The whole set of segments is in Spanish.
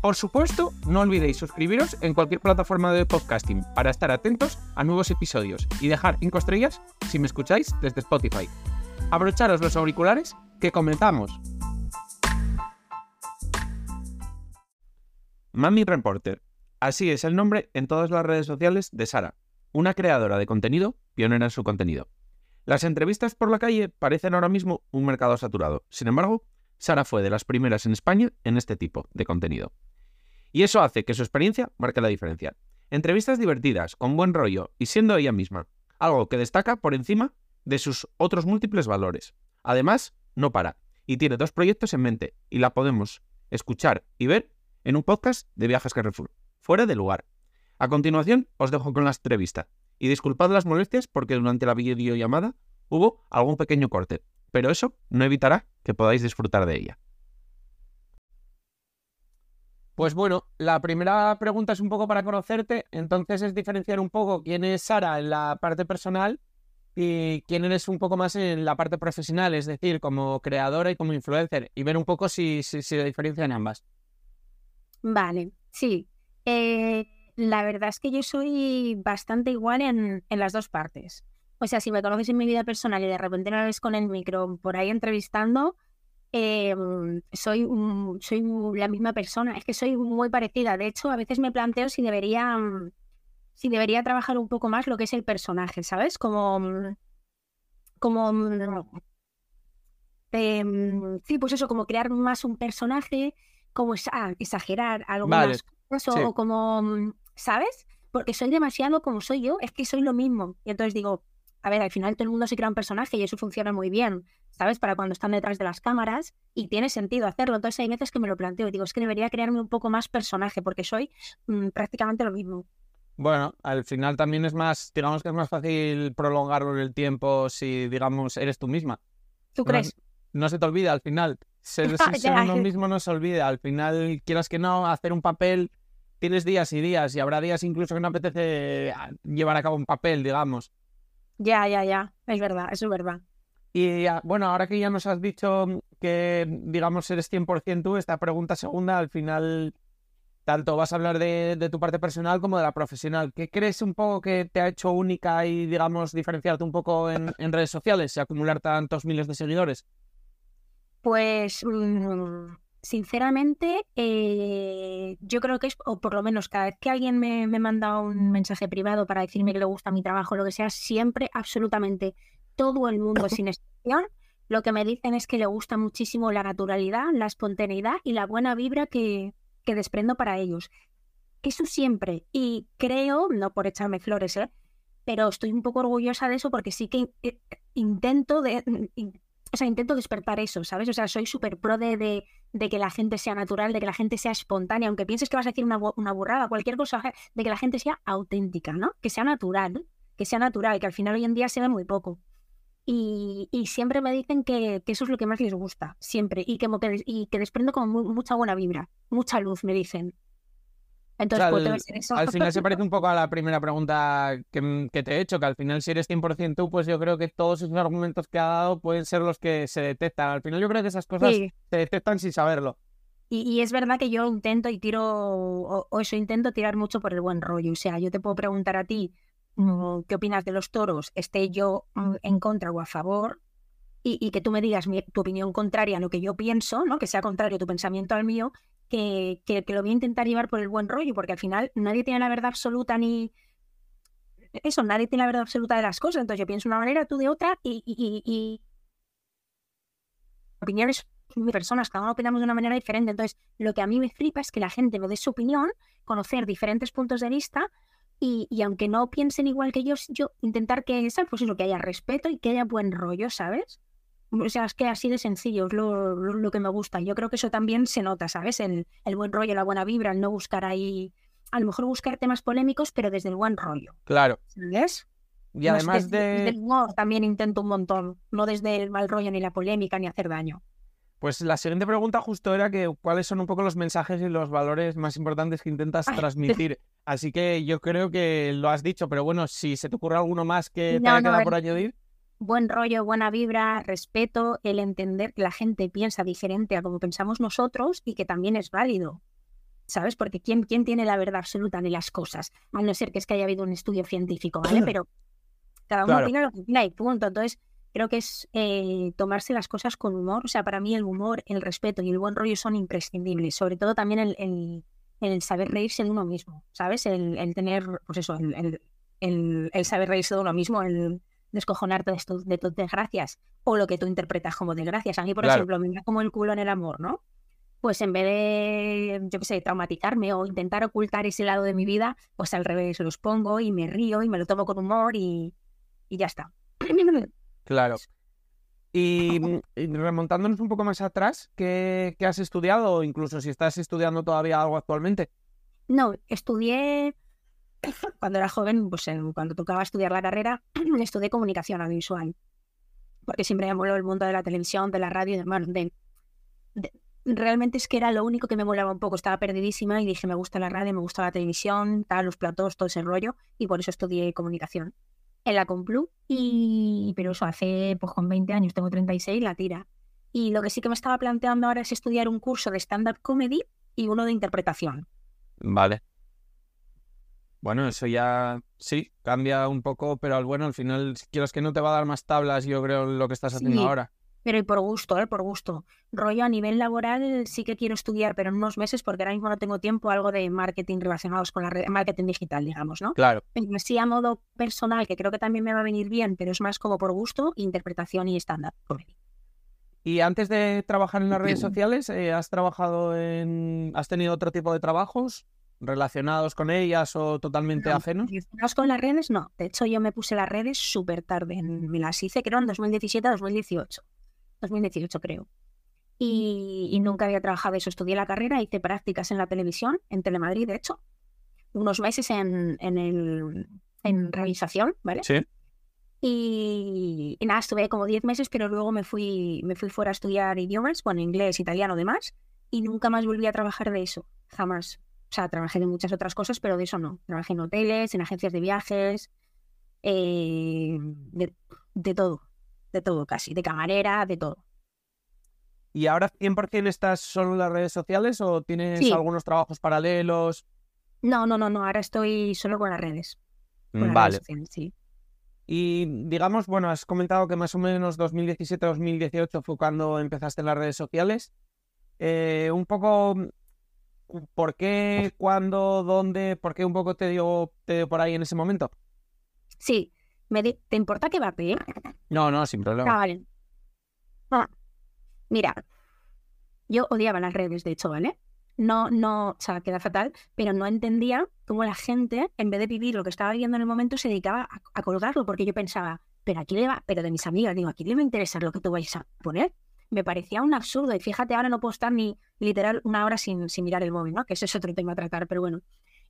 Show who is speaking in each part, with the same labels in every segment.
Speaker 1: Por supuesto, no olvidéis suscribiros en cualquier plataforma de podcasting para estar atentos a nuevos episodios y dejar 5 estrellas si me escucháis desde Spotify. Abrocharos los auriculares, que comenzamos. Mami Reporter. Así es el nombre en todas las redes sociales de Sara, una creadora de contenido pionera en su contenido. Las entrevistas por la calle parecen ahora mismo un mercado saturado. Sin embargo, Sara fue de las primeras en España en este tipo de contenido. Y eso hace que su experiencia marque la diferencia. Entrevistas divertidas, con buen rollo y siendo ella misma, algo que destaca por encima de sus otros múltiples valores. Además, no para, y tiene dos proyectos en mente, y la podemos escuchar y ver en un podcast de Viajes Carrefour, fuera de lugar. A continuación, os dejo con la entrevista, y disculpad las molestias porque durante la videollamada hubo algún pequeño corte, pero eso no evitará que podáis disfrutar de ella. Pues bueno, la primera pregunta es un poco para conocerte, entonces es diferenciar un poco quién es Sara en la parte personal y quién eres un poco más en la parte profesional, es decir, como creadora y como influencer, y ver un poco si, si, se diferencian ambas.
Speaker 2: Vale, sí. Eh, la verdad es que yo soy bastante igual en, en, las dos partes. O sea, si me conoces en mi vida personal y de repente me ves con el micro por ahí entrevistando, Em, soy, soy la misma persona, es que soy muy parecida. De hecho, a veces me planteo si debería, mm, si debería trabajar un poco más lo que es el personaje, ¿sabes? Como, mm, como, mm, em, sí, pues eso, como crear más un personaje, como ah, exagerar algo más, o como, ¿sabes? Porque soy demasiado como soy yo, es que soy lo mismo. Y entonces digo, a ver, al final todo el mundo se crea un personaje y eso funciona muy bien. ¿sabes? Para cuando están detrás de las cámaras y tiene sentido hacerlo. Entonces hay veces que me lo planteo y digo, es que debería crearme un poco más personaje porque soy mm, prácticamente lo mismo.
Speaker 1: Bueno, al final también es más, digamos que es más fácil prolongarlo en el tiempo si, digamos, eres tú misma.
Speaker 2: ¿Tú crees?
Speaker 1: No, se te olvida al final. Ser, uno mismo no se olvida. Al final, quieras que no, hacer un papel, tienes días y días y habrá días incluso que no apetece ah, llevar a cabo un papel, digamos.
Speaker 2: Ya, ya, ya. Es verdad, eso es verdad.
Speaker 1: Y bueno, ahora que ya nos has dicho que, digamos, eres 100% tú, esta pregunta segunda, al final, tanto vas a hablar de, tu parte personal como de la profesional. ¿Qué crees un poco que te ha hecho única y, digamos, diferenciarte un poco en, redes sociales y acumular tantos miles de seguidores?
Speaker 2: Pues, mm, sinceramente, eh, yo creo que es, o por lo menos cada vez que alguien me, me manda un mensaje privado para decirme que le gusta mi trabajo, lo que sea, siempre, absolutamente todo el mundo sin excepción, lo que me dicen es que le gusta muchísimo la naturalidad, la espontaneidad y la buena vibra que, que desprendo para ellos. Eso siempre. Y creo, no por echarme flores, ¿eh? pero estoy un poco orgullosa de eso porque sí que eh, intento de, o sea, intento despertar eso, ¿sabes? O sea, soy súper pro de, de, que la gente sea natural, de que la gente sea espontánea, aunque pienses que vas a decir una, una burrada, cualquier cosa, de que la gente sea auténtica, ¿no? Que sea natural, que sea natural, que al final hoy en día se ve muy poco. Y, siempre me dicen que, eso es lo que más les gusta, siempre, y que, y que desprendo como mucha buena vibra, mucha luz, me dicen.
Speaker 1: Entonces, eso. Al final se parece un poco a la primera pregunta que, te he hecho, que al final si eres 100% tú, pues yo creo que todos esos argumentos que ha dado pueden ser los que se detectan. Al final yo creo que esas cosas se detectan sin saberlo.
Speaker 2: Y, es verdad que yo intento y tiro, o, eso intento tirar mucho por el buen rollo. O sea, yo te puedo preguntar a ti, Mm, qué opinas de los toros, esté yo mm, en contra o a favor, y, que tú me digas tu opinión contraria a lo que yo pienso, ¿no? que sea contrario tu pensamiento al mío, que, que, lo voy a intentar llevar por el buen rollo, porque al final nadie tiene la verdad absoluta ni... Eso, nadie tiene la verdad absoluta de las cosas, entonces yo pienso de una manera, tú de otra, y, y, opiniones de personas, cada uno opinamos de una manera diferente. Entonces, lo que a mí me flipa es que la gente me dé su opinión, conocer diferentes puntos de vista y, y aunque no piensen igual que yo, yo intentar que esa, pues eso, que haya respeto y que haya buen rollo, ¿sabes? O sea, es que así de sencillo es lo, lo, lo que me gusta. Yo creo que eso también se nota, ¿sabes? El, el buen rollo, la buena vibra, el no buscar ahí, a lo mejor buscar temas polémicos, pero desde el buen rollo.
Speaker 3: Claro.
Speaker 2: ¿Sabes?
Speaker 3: Y
Speaker 2: No,
Speaker 3: además
Speaker 2: desde, desde
Speaker 3: de...
Speaker 2: el humor también intento un montón, no desde el mal rollo ni la polémica ni hacer daño.
Speaker 3: Pues la siguiente pregunta justo era que cuáles son un poco los mensajes y los valores más importantes que intentas transmitir. Así que yo creo que lo has dicho, pero bueno, si se te ocurre alguno más que te haya
Speaker 2: no,
Speaker 3: quedado
Speaker 2: el-
Speaker 3: por añadir.
Speaker 2: Buen rollo, buena vibra, respeto, el entender que la gente piensa diferente a como pensamos nosotros y que también es válido. ¿Sabes? Porque ¿quién, quién tiene la verdad absoluta de las cosas? A no ser que es que haya habido un estudio científico, ¿vale? Pero cada uno
Speaker 3: Claro.
Speaker 2: opina lo que opina y punto. Entonces, creo que es eh, tomarse las cosas con humor. O sea, para mí el humor, el respeto y el buen rollo son imprescindibles. Sobre todo también el, el- el saber reírse de uno mismo, ¿sabes? El, el tener, pues eso, el, el- el- el saber reírse de uno mismo, el descojonarte de, esto, de tus desgracias o lo que tú interpretas como desgracias. A mí, por
Speaker 3: Claro.
Speaker 2: ejemplo, me da como el culo en el amor, ¿no? Pues en vez de, yo qué sé, traumatizarme o intentar ocultar ese lado de mi vida, pues al revés, los pongo y me río y me lo tomo con humor y, y ya está.
Speaker 3: Claro. Y, remontándonos un poco más atrás, ¿qué, qué has estudiado? O incluso si estás estudiando todavía algo actualmente.
Speaker 2: No, estudié cuando era joven, pues en- cuando tocaba estudiar la carrera, estudié comunicación audiovisual. Porque siempre me moló el mundo de la televisión, de la radio y demás. De, de- realmente es que era lo único que me molaba un poco. Estaba perdidísima y dije, me gusta la radio, me gusta la televisión, tal, los platós, todo ese rollo. Y por eso estudié comunicación en la Complu. Y, pero eso hace, pues con 20 años, tengo 36, la tira. Y lo que sí que me estaba planteando ahora es estudiar un curso de stand-up comedy y uno de interpretación.
Speaker 3: Vale. Bueno, eso ya sí, cambia un poco, pero al bueno, al final, si quieres que no te va a dar más tablas, yo creo, lo que estás haciendo
Speaker 2: Sí.
Speaker 3: ahora.
Speaker 2: Pero y por gusto, ¿eh? Por gusto. Rollo a nivel laboral sí que quiero estudiar, pero en unos meses, porque ahora mismo no tengo tiempo, algo de marketing relacionados con la red, marketing digital, digamos, ¿no?
Speaker 3: Claro.
Speaker 2: Sí a modo personal, que creo que también me va a venir bien, pero es más como por gusto, interpretación y comedy.
Speaker 3: Y antes de trabajar en las redes sociales, eh, ¿has trabajado en... ¿Has tenido otro tipo de trabajos relacionados con ellas o totalmente
Speaker 2: No,
Speaker 3: ajenos?
Speaker 2: relacionados con las redes, no. De hecho, yo me puse las redes súper tarde. Me las hice, creo, en 2017-2018. 2018, creo. Y, y nunca había trabajado eso. Estudié la carrera, hice prácticas en la televisión, en Telemadrid, de hecho. Unos meses en, en, el, en realización, ¿vale?
Speaker 3: Sí.
Speaker 2: Y, y nada, estuve como 10 meses, pero luego me fui, me fui fuera a estudiar idiomas, bueno, inglés, italiano, demás, y nunca más volví a trabajar de eso, jamás. O sea, trabajé de muchas otras cosas, pero de eso no. Trabajé en hoteles, en agencias de viajes, eh, de, de todo, de todo casi, de camarera, de todo.
Speaker 3: ¿Y ahora 100% estás solo en las redes sociales o tienes
Speaker 2: Sí.
Speaker 3: algunos trabajos paralelos?
Speaker 2: No, no, no, no, ahora estoy solo con las redes. Con las redes
Speaker 3: Vale.
Speaker 2: sociales, sí.
Speaker 3: Y digamos, bueno, has comentado que más o menos 2017-2018 fue cuando empezaste en las redes sociales. Eh, un poco, ¿por qué, cuándo, dónde, por qué un poco te dio, te dio por ahí en ese momento?
Speaker 2: Sí, me di- ¿te importa que va a pedir?
Speaker 3: No, no, sin
Speaker 2: Ah,
Speaker 3: problema.
Speaker 2: vale. Ah, mira, yo odiaba las redes, de hecho, ¿vale? No, no, o sea, queda fatal, pero no entendía cómo la gente, en vez de vivir lo que estaba viviendo en el momento, se dedicaba a, a colgarlo, porque yo pensaba, pero aquí le va, pero de mis amigas, digo, aquí le va a interesar lo que tú vais a poner. Me parecía un absurdo, y fíjate, ahora no puedo estar ni literal una hora sin, sin mirar el móvil, ¿no? Que ese es otro tema a tratar, pero bueno.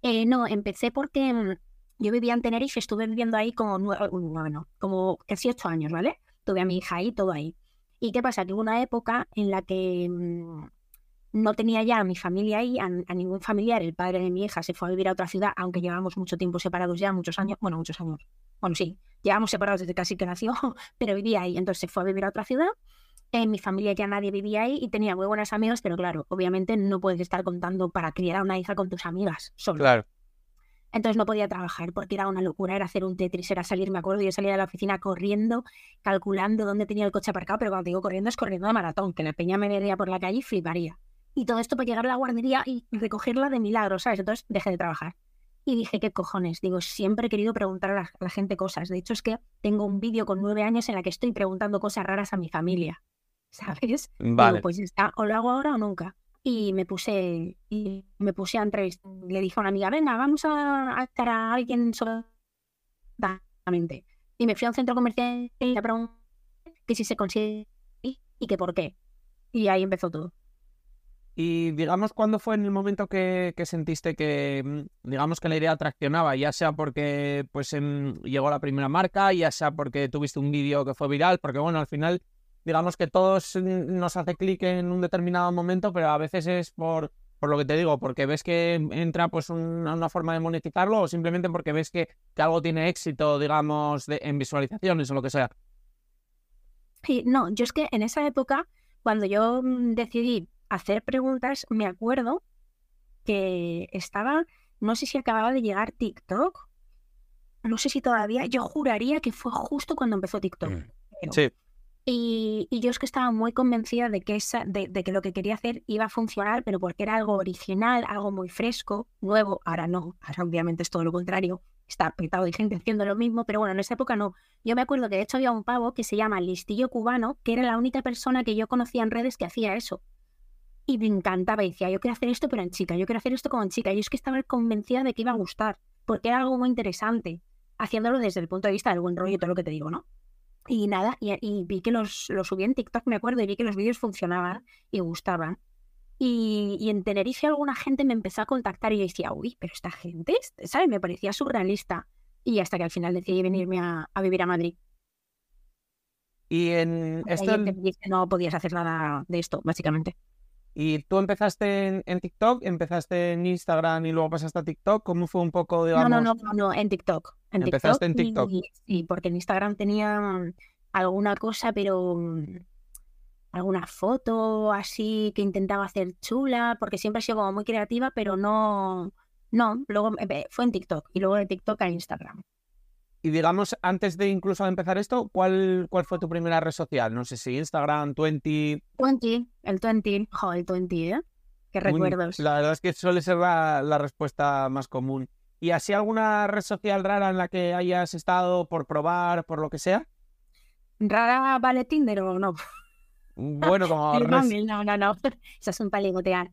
Speaker 2: Eh, no, empecé porque mm, yo vivía en Tenerife, estuve viviendo ahí como, bueno, como casi ocho años, ¿vale? Tuve a mi hija ahí, todo ahí. ¿Y qué pasa? Que hubo una época en la que mm, no tenía ya a mi familia ahí, a, a ningún familiar. El padre de mi hija se fue a vivir a otra ciudad, aunque llevamos mucho tiempo separados ya, muchos años, bueno, muchos años. Bueno, sí, llevamos separados desde casi que nació, pero vivía ahí. Entonces se fue a vivir a otra ciudad. En mi familia ya nadie vivía ahí y tenía muy buenas amigas, pero claro, obviamente no puedes estar contando para criar a una hija con tus amigas solo.
Speaker 3: Claro.
Speaker 2: Entonces no podía trabajar porque era una locura, era hacer un Tetris, era salir, me acuerdo, yo salía de la oficina corriendo, calculando dónde tenía el coche aparcado, pero cuando digo corriendo es corriendo de maratón, que la peña me vería por la calle y fliparía. Y todo esto para llegar a la guardería y recogerla de milagro, ¿sabes? Entonces dejé de trabajar. Y dije, ¿qué cojones? Digo, siempre he querido preguntar a la, a la gente cosas. De hecho, es que tengo un vídeo con nueve años en la que estoy preguntando cosas raras a mi familia. ¿Sabes?
Speaker 3: Vale.
Speaker 2: pues está, o lo hago ahora o nunca. Y me puse, y me puse a entrevistar. Le dije a una amiga, venga, vamos a, estar a alguien sobre y me fui a un centro comercial y le pregunté que si se consigue y que por qué. Y ahí empezó todo.
Speaker 3: Y digamos, ¿cuándo fue en el momento que, sentiste que, mm, digamos, que la idea traccionaba? Ya sea porque pues llegó la primera marca, ya sea porque tuviste un vídeo que fue viral, porque bueno, al final, digamos que todos nos hace clic en un determinado momento, pero a veces es por, por lo que te digo, porque ves que entra pues una forma de monetizarlo o simplemente porque ves que, algo tiene éxito, digamos, en visualizaciones o lo que sea.
Speaker 2: Sí, no, yo es que en esa época, cuando yo mm, decidí hacer preguntas, me acuerdo que estaba, no sé si acababa de llegar TikTok, no sé si todavía, yo juraría que fue justo cuando empezó TikTok.
Speaker 3: Mm, sí.
Speaker 2: Y, yo es que estaba muy convencida de que, esa, de, que lo que quería hacer iba a funcionar, pero porque era algo original, algo muy fresco, nuevo. Ahora no, ahora obviamente es todo lo contrario. Está petado de gente haciendo lo mismo, pero bueno, en esa época no. Yo me acuerdo que de hecho había un pavo que se llama Listillo Cubano, que era la única persona que yo conocía en redes que hacía eso. Y me encantaba y decía, yo quiero hacer esto pero en chica, yo quiero hacer esto como en chica. Y es que estaba convencida de que iba a gustar, porque era algo muy interesante, haciéndolo desde el punto de vista del buen rollo todo lo que te digo, ¿no? Y nada, y, vi que los, los, subí en TikTok, me acuerdo, y vi que los vídeos funcionaban y gustaban. Y, en Tenerife alguna gente me empezó a contactar y yo decía, uy, pero esta gente, ¿sabes? Me parecía surrealista. Y hasta que al final decidí venirme a, vivir a Madrid.
Speaker 3: Y en esto...
Speaker 2: No podías hacer nada de esto, básicamente.
Speaker 3: ¿Y tú empezaste en, TikTok, empezaste en Instagram y luego pasaste a TikTok? ¿Cómo fue un poco, digamos?
Speaker 2: No, no, no, no, en TikTok. En
Speaker 3: Empezaste en TikTok.
Speaker 2: sí, porque en Instagram tenía alguna cosa, pero mm, alguna foto así que intentaba hacer chula, porque siempre he sido como muy creativa, pero no, no, luego fue en TikTok y luego de TikTok a Instagram.
Speaker 3: Y digamos, antes de incluso empezar esto, ¿cuál, ¿cuál fue tu primera red social? No sé si Instagram, Twenty.
Speaker 2: Twenty, el Twenty, jo, el Twenty, ¿eh? Qué recuerdos.
Speaker 3: La verdad es que suele ser la, respuesta más común. ¿Y así alguna red social rara en la que hayas estado por probar, por lo que sea?
Speaker 2: ¿Rara vale Tinder o no?
Speaker 3: Bueno, como...
Speaker 2: no, no, no. Eso es un paligotear.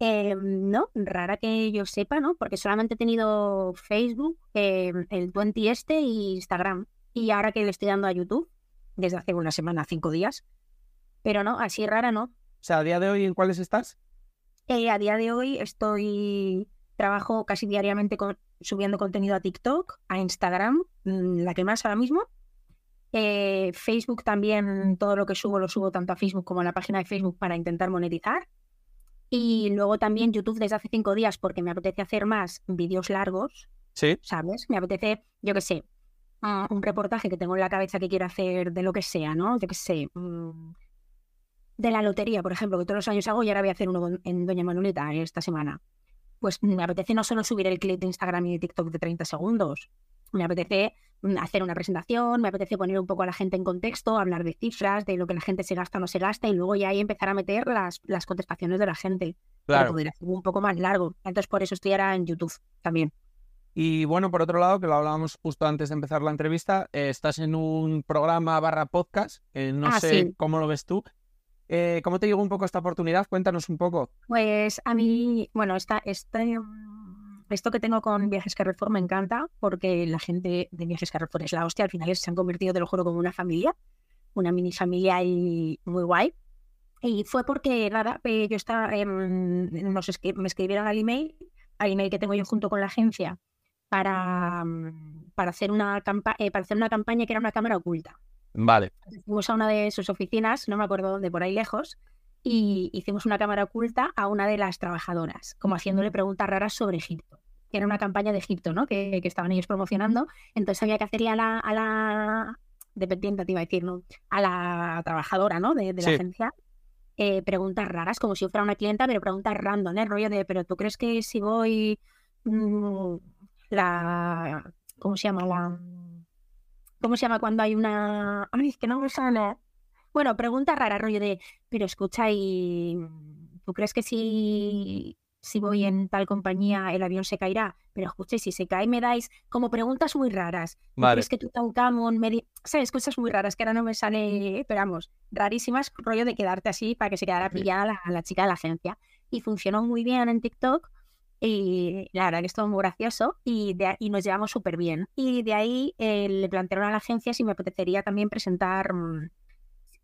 Speaker 2: Eh, no, rara que yo sepa, ¿no? Porque solamente he tenido Facebook, em, el 20 este y Instagram. Y ahora que le estoy dando a YouTube, desde hace una semana, cinco días. Pero no, así rara no. O
Speaker 3: sea, a día de hoy, ¿en cuáles estás?
Speaker 2: Eh, a día de hoy estoy, trabajo casi diariamente con, subiendo contenido a TikTok, a Instagram, mm, la que más ahora mismo. Eh, Facebook también, todo lo que subo lo subo tanto a Facebook como a la página de Facebook para intentar monetizar. Y luego también YouTube desde hace cinco días porque me apetece hacer más vídeos largos.
Speaker 3: Sí.
Speaker 2: ¿Sabes? Me apetece, yo qué sé, ah, un reportaje que tengo en la cabeza que quiero hacer de lo que sea, ¿no? Yo qué sé. Mm, de la lotería, por ejemplo, que todos los años hago y ahora voy a hacer uno en Doña Manoleta esta semana. Pues me apetece no solo subir el clip de Instagram y de TikTok de 30 segundos, me apetece mm, hacer una presentación, me apetece poner un poco a la gente en contexto, hablar de cifras, de lo que la gente se gasta o no se gasta, y luego ya ahí empezar a meter las, las contestaciones de la gente. Claro. Para poder hacer un poco más largo. Entonces, por eso estoy ahora en YouTube también.
Speaker 3: Y bueno, por otro lado, que lo hablábamos justo antes de empezar la entrevista, eh, estás en un programa barra podcast, no ah, sé cómo lo ves tú. Eh, ¿Cómo te llegó un poco esta oportunidad? Cuéntanos un poco.
Speaker 2: Pues a mí, bueno, esta, este, esto que tengo con Viajes Carrefour me encanta porque la gente de Viajes Carrefour es la hostia. Al final se han convertido, te lo juro, como una familia, una mini familia y muy guay. Y fue porque, nada, eh, yo estaba, en, me escribieron al email, al email que tengo yo junto con la agencia, para, para, hacer, una eh, para hacer una campaña que era una cámara oculta.
Speaker 3: Vale.
Speaker 2: Fuimos a una de sus oficinas, no me acuerdo dónde, por ahí lejos, y hicimos una cámara oculta a una de las trabajadoras, como haciéndole preguntas raras sobre Egipto que era una campaña de Egipto, ¿no? Que, estaban ellos promocionando. Entonces había que hacerle a la, a la dependiente, te iba a decir, ¿no? A la trabajadora, ¿no? De, la agencia. Eh, preguntas raras, como si fuera una clienta, pero preguntas random, ¿eh? Rollo de, pero ¿tú crees que si voy mm, la... ¿Cómo se llama? La... ¿Cómo se llama cuando hay una... Ay, es que no me sale. Bueno, preguntas raras, rollo de, pero escucha y... ¿Tú crees que si si voy en tal compañía el avión se caerá, pero escuché, si se cae me dais como preguntas muy raras.
Speaker 3: Vale.
Speaker 2: Es que tú Tutankamón, me di- sabes, cosas muy raras que ahora no me sale, pero vamos, rarísimas, rollo de quedarte así para que se quedara pillada la, la chica de la agencia. Y funcionó muy bien en TikTok y la verdad que estuvo muy gracioso y, de, y nos llevamos súper bien. Y de ahí eh, le plantearon a la agencia si me apetecería también presentar, mm,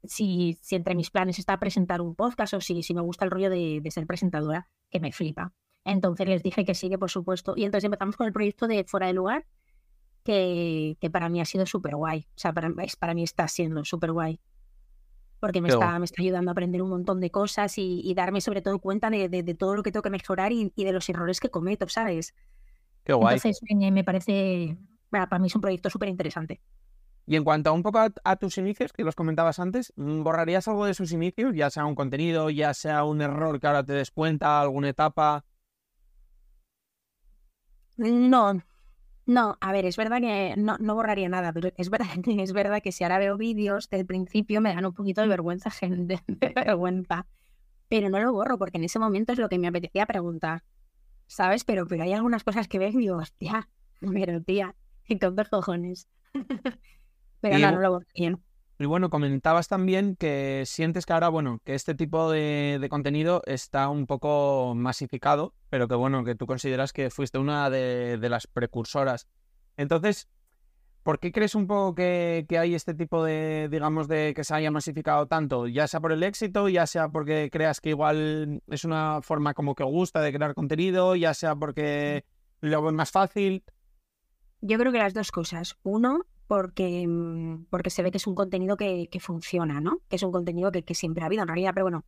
Speaker 2: si, si entre mis planes está presentar un podcast o si, si me gusta el rollo de, de ser presentadora, que me flipa. Entonces les dije que sí, que por supuesto. Y entonces empezamos con el proyecto de Fuera de Lugar, que, que para mí ha sido súper guay. O sea, para, para mí está siendo súper guay. Porque me está, me está ayudando a aprender un montón de cosas y, y darme sobre todo cuenta de, de- de todo lo que tengo que mejorar y, y de los errores que cometo, ¿sabes?
Speaker 3: Qué guay.
Speaker 2: Entonces me, me parece, para mí es un proyecto súper interesante.
Speaker 3: Y en cuanto a un poco a, a tus inicios, que los comentabas antes, mm, ¿borrarías algo de esos inicios? Ya sea un contenido, ya sea un error que ahora te des cuenta, alguna etapa.
Speaker 2: No, no, a ver, es verdad que no, no borraría nada, pero es verdad, es verdad que si ahora veo vídeos del principio me dan un poquito de vergüenza, gen- de, vergüenza. Pero no lo borro porque en ese momento es lo que me apetecía preguntar, ¿sabes? Pero, pero hay algunas cosas que ves y digo, hostia, pero tía, y con dos cojones. Pero
Speaker 3: Y
Speaker 2: no, no lo borraría.
Speaker 3: Y bueno, comentabas también que sientes que ahora, bueno, que este tipo de, de contenido está un poco masificado, pero que bueno, que tú consideras que fuiste una de, de las precursoras. Entonces, ¿por qué crees un poco que, que hay este tipo de, digamos, de que se haya masificado tanto? Ya sea por el éxito, ya sea porque creas que igual es una forma como que gusta de crear contenido, ya sea porque lo ves más fácil.
Speaker 2: Yo creo que las dos cosas. Uno, porque, mm, porque se ve que es un contenido que, que funciona, ¿no? Que es un contenido que, que siempre ha habido en realidad, pero bueno,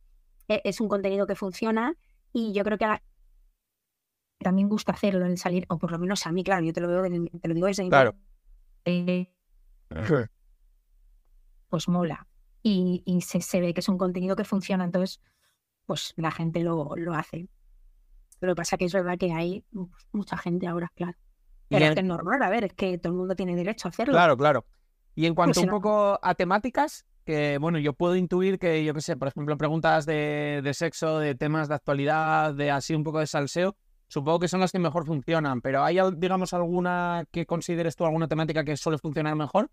Speaker 2: e- es un contenido que funciona y yo creo que a la- también gusta hacerlo, el salir, o por lo menos a mí, claro, yo te lo, veo te lo digo desde mi
Speaker 3: Claro.
Speaker 2: eh, pues mola. Y, y se, se ve que es un contenido que funciona, entonces, pues la gente lo, lo hace. Lo que pasa que es verdad que hay mucha gente ahora, claro. Pero es que es normal, a ver, es que todo el mundo tiene derecho a hacerlo.
Speaker 3: Claro, claro. Y en cuanto
Speaker 2: si
Speaker 3: un
Speaker 2: no-
Speaker 3: poco a temáticas, que bueno, yo puedo intuir que, yo qué sé, por ejemplo, preguntas de, de sexo, de temas de actualidad, de así un poco de salseo, supongo que son las que mejor funcionan, pero ¿hay, digamos, alguna que consideres tú, alguna temática que suele funcionar mejor?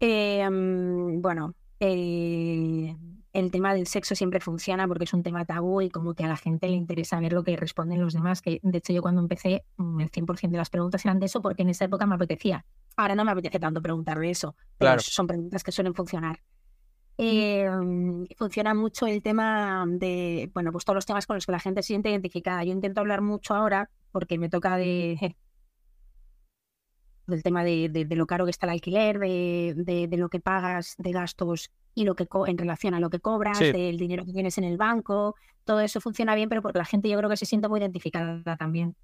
Speaker 2: Eh, mm, bueno, eh, el tema del sexo siempre funciona porque es un tema tabú y como que a la gente le interesa ver lo que responden los demás, que de hecho yo cuando empecé mm, el 100% de las preguntas eran de eso porque en esa época me apetecía. Ahora no me apetece tanto preguntar de eso, pero
Speaker 3: Claro.
Speaker 2: son preguntas que suelen funcionar. Eh, mm, funciona mucho el tema de, bueno, pues todos los temas con los que la gente se siente identificada. Yo intento hablar mucho ahora porque me toca de del tema de, de- de lo caro que está el alquiler, de, de- de lo que pagas de gastos y lo que co- en relación a lo que cobras,
Speaker 3: Sí.
Speaker 2: del dinero que tienes en el banco, todo eso funciona bien, pero porque la gente yo creo que se siente muy identificada también.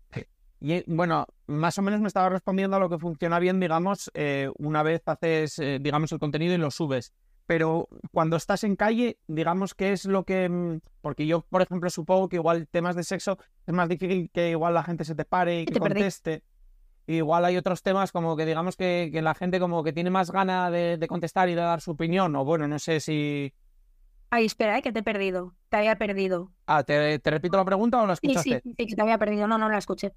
Speaker 3: Y eh, bueno, más o menos me estaba respondiendo a lo que funciona bien, digamos, eh, una vez haces, eh, digamos, el contenido y lo subes. Pero cuando estás en calle, digamos, ¿qué es lo que...? mm, Porque yo, por ejemplo, supongo que igual temas de sexo es más difícil que igual la gente se te pare y
Speaker 2: Que
Speaker 3: que
Speaker 2: te perdí.
Speaker 3: Igual hay otros temas como que digamos que, que la gente como que tiene más gana de, de contestar y de dar su opinión. O bueno, no sé si...
Speaker 2: Ay, espera, eh, que te he perdido. Te había perdido.
Speaker 3: Ah, ¿te, te repito la pregunta o la
Speaker 2: Sí,
Speaker 3: escuchaste?
Speaker 2: sí, sí, que te había perdido. No, no la escuché.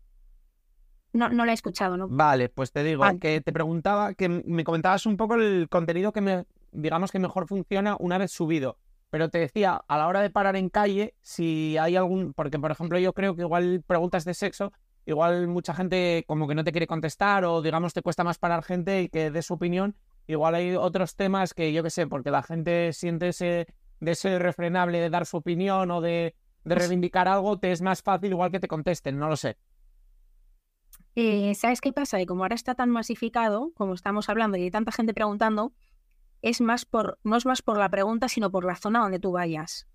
Speaker 2: No, no la he escuchado, ¿no?
Speaker 3: Vale, pues te digo
Speaker 2: Vale.
Speaker 3: que te preguntaba, que me comentabas un poco el contenido que me, digamos que mejor funciona una vez subido. Pero te decía, a la hora de parar en calle, si hay algún, porque por ejemplo yo creo que igual preguntas de sexo, igual mucha gente como que no te quiere contestar o digamos te cuesta más parar gente y que dé su opinión. Igual hay otros temas que yo qué sé, porque la gente siente ese deseo irrefrenable de dar su opinión o de, de
Speaker 2: Pues-
Speaker 3: reivindicar algo, te es más fácil igual que te contesten, no lo sé.
Speaker 2: Eh, ¿sabes qué pasa? Que como ahora está tan masificado, como estamos hablando, y hay tanta gente preguntando, es más por, no es más por la pregunta, sino por la zona donde tú vayas.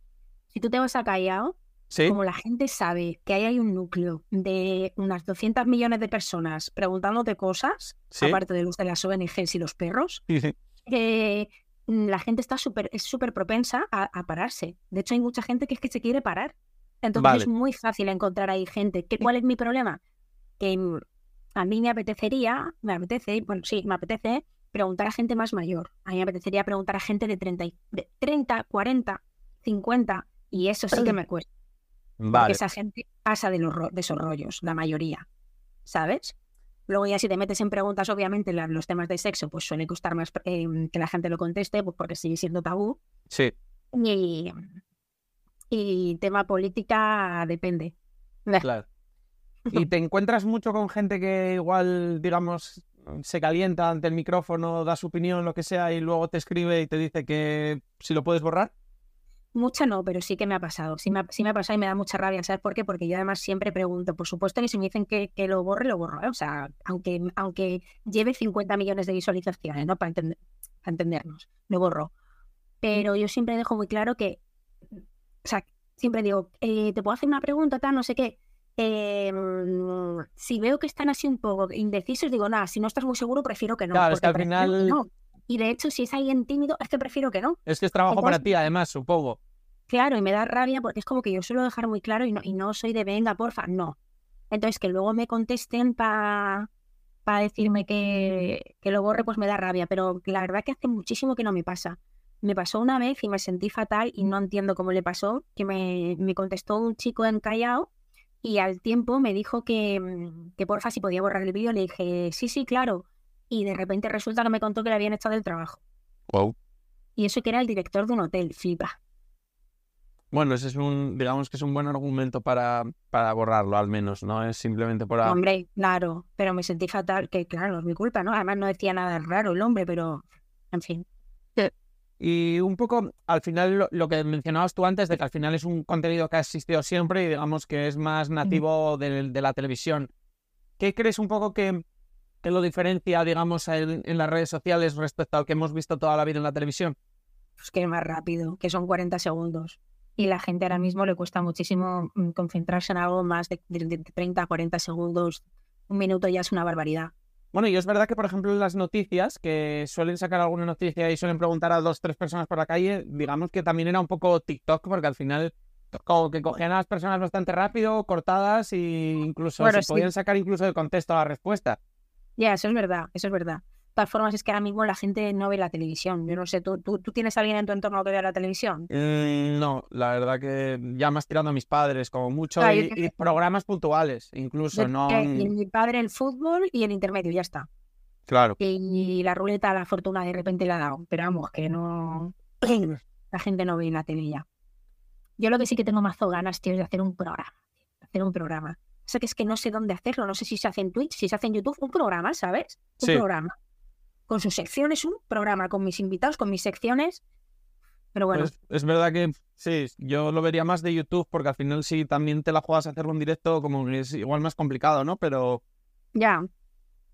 Speaker 2: Si tú te vas a Callao,
Speaker 3: Sí,
Speaker 2: como la gente sabe que ahí hay un núcleo de unas 200 millones de personas preguntándote cosas,
Speaker 3: sí,
Speaker 2: aparte de los de las ONGs y los perros,
Speaker 3: sí,
Speaker 2: eh, la gente está súper, es súper propensa a, a pararse. De hecho, hay mucha gente que es que se quiere parar. Entonces
Speaker 3: Vale.
Speaker 2: es muy fácil encontrar ahí gente. ¿Qué, ¿Cuál es mi problema? Que mm, a mí me apetecería, me apetece, bueno, sí, me apetece preguntar a gente más mayor. A mí me apetecería preguntar a gente de 30, y- de 30 40, 50, y eso sí que me cuesta. Porque esa gente pasa de, los, de esos rollos, la mayoría, ¿sabes? Luego ya si te metes en preguntas, obviamente la- los temas de sexo, pues suele costar más eh, que la gente lo conteste, pues porque sigue siendo tabú.
Speaker 3: Sí.
Speaker 2: Y, y tema política depende.
Speaker 3: Claro. ¿Y te encuentras mucho con gente que igual, digamos, se calienta ante el micrófono, da su opinión, lo que sea, y luego te escribe y te dice que si lo puedes borrar?
Speaker 2: Mucha no, pero sí que me ha pasado. Sí me ha, sí me ha pasado y me da mucha rabia. ¿Sabes por qué? Porque yo además siempre pregunto. Por supuesto que si me dicen que, que lo borre, lo borro. ¿eh? O sea, aunque, aunque lleve 50 millones de visualizaciones, ¿no? Para, entender- para entendernos, lo borro. Pero yo siempre dejo muy claro que, o sea, siempre digo, eh, te puedo hacer una pregunta, tal, no sé qué. Eh, mm, si veo que están así un poco indecisos, digo, nada, si no estás muy seguro, prefiero que no.
Speaker 3: Claro, es que al final-
Speaker 2: no. Y de hecho, si es alguien tímido, es que prefiero que no.
Speaker 3: Es que es trabajo para ti, además, supongo.
Speaker 2: Claro, y me da rabia porque es como que yo suelo dejar muy claro y no, y no soy de venga, porfa, no. Entonces, que luego me contesten para decirme que, que lo borre, pues me da rabia. Pero la verdad que hace muchísimo que no me pasa. Me pasó una vez y me sentí fatal y no entiendo cómo le pasó, que me, me contestó un chico en Callao y al tiempo me dijo que, que porfa si podía borrar el vídeo. Le dije, sí, sí, claro. Y de repente resulta que me contó que le habían echado del trabajo.
Speaker 3: Wow.
Speaker 2: Y eso que era el director de un hotel, flipa.
Speaker 3: Bueno, ese es un, digamos que es un buen argumento para, para borrarlo, al menos, ¿no? Es simplemente para...
Speaker 2: Hombre, claro, pero me sentí fatal, que claro, es mi culpa, ¿no? Además no decía nada raro el hombre, pero en fin.
Speaker 3: Y un poco, al final, lo, lo que mencionabas tú antes, de que al final es un contenido que ha existido siempre y digamos que es más nativo de, de la televisión. ¿Qué crees un poco que, que lo diferencia, digamos, en, en las redes sociales respecto al que hemos visto toda la vida en la televisión?
Speaker 2: Pues que es más rápido, que son 40 segundos. Y la gente ahora mismo le cuesta muchísimo mm, concentrarse en algo más de, de, de 30 a 40 segundos. Un minuto ya es una barbaridad.
Speaker 3: Bueno, y es verdad que, por ejemplo, en las noticias, que suelen sacar alguna noticia y suelen preguntar a dos, tres personas por la calle, digamos que también era un poco TikTok, porque al final como que cogían a las personas bastante rápido, cortadas, e incluso
Speaker 2: Bueno,
Speaker 3: se
Speaker 2: sí.
Speaker 3: podían sacar incluso de contexto la respuesta.
Speaker 2: Ya, eso es verdad, eso es verdad. De todas formas, es que ahora mismo la gente no ve la televisión. Yo no sé, ¿tú, tú, tú tienes a alguien en tu entorno que vea la televisión?
Speaker 3: Mm, no, la verdad que ya más tirando a mis padres, como mucho, y, programas puntuales, incluso,
Speaker 2: Yo-
Speaker 3: no...
Speaker 2: y mi padre el fútbol y el intermedio, ya está.
Speaker 3: Claro.
Speaker 2: Y la ruleta, la fortuna de repente la ha dado. Pero vamos, que no. La gente no ve la tele ya. Yo lo que sí que tengo mazo ganas, tío, es de hacer un programa. Hacer un programa. O sea, que es que no sé dónde hacerlo. No sé si se hace en Twitch, si se hace en YouTube. Un programa, ¿sabes? Un
Speaker 3: Sí.
Speaker 2: programa. Con sus secciones, un programa. Con mis invitados, con mis secciones. Pero bueno,
Speaker 3: Pues es verdad que sí, yo lo vería más de YouTube, porque al final si también te la juegas a hacerlo en directo, como que es igual más complicado, ¿no? Pero
Speaker 2: ya.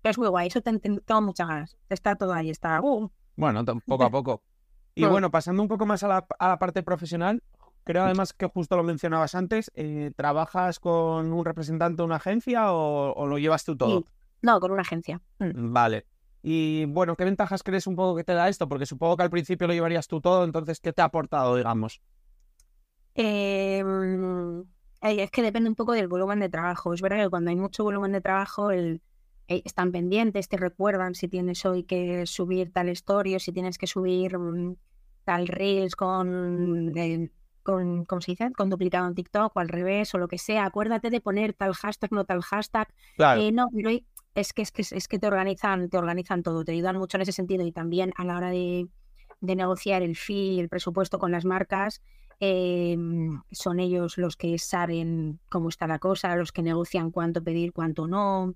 Speaker 2: Pero es muy guay. Eso te- te- tengo muchas ganas. Está todo ahí. Está. uh,
Speaker 3: bueno, poco a poco. Y bueno, pasando un poco más a la, a la parte profesional, creo además que justo lo mencionabas antes, eh, ¿trabajas con un representante de una agencia o, o lo llevas tú todo?
Speaker 2: sí. No, con una agencia. Mm.
Speaker 3: Vale. Y bueno, ¿qué ventajas crees un poco que te da esto? Porque supongo que al principio lo llevarías tú todo, entonces, ¿qué te ha aportado, digamos?
Speaker 2: Eh, mm, es que depende un poco del volumen de trabajo. Es verdad que cuando hay mucho volumen de trabajo, el, eh, están pendientes, te recuerdan si tienes hoy que subir tal story o si tienes que subir mm, tal reels con, eh, con, ¿cómo se dice? Con duplicado en TikTok o al revés o lo que sea. Acuérdate de poner tal hashtag, no tal hashtag.
Speaker 3: Claro.
Speaker 2: Eh, no, pero es que, es que es que te organizan, te organizan todo, te ayudan mucho en ese sentido y también a la hora de, de negociar el fee, el presupuesto con las marcas, eh, son ellos los que saben cómo está la cosa, los que negocian cuánto pedir, cuánto no.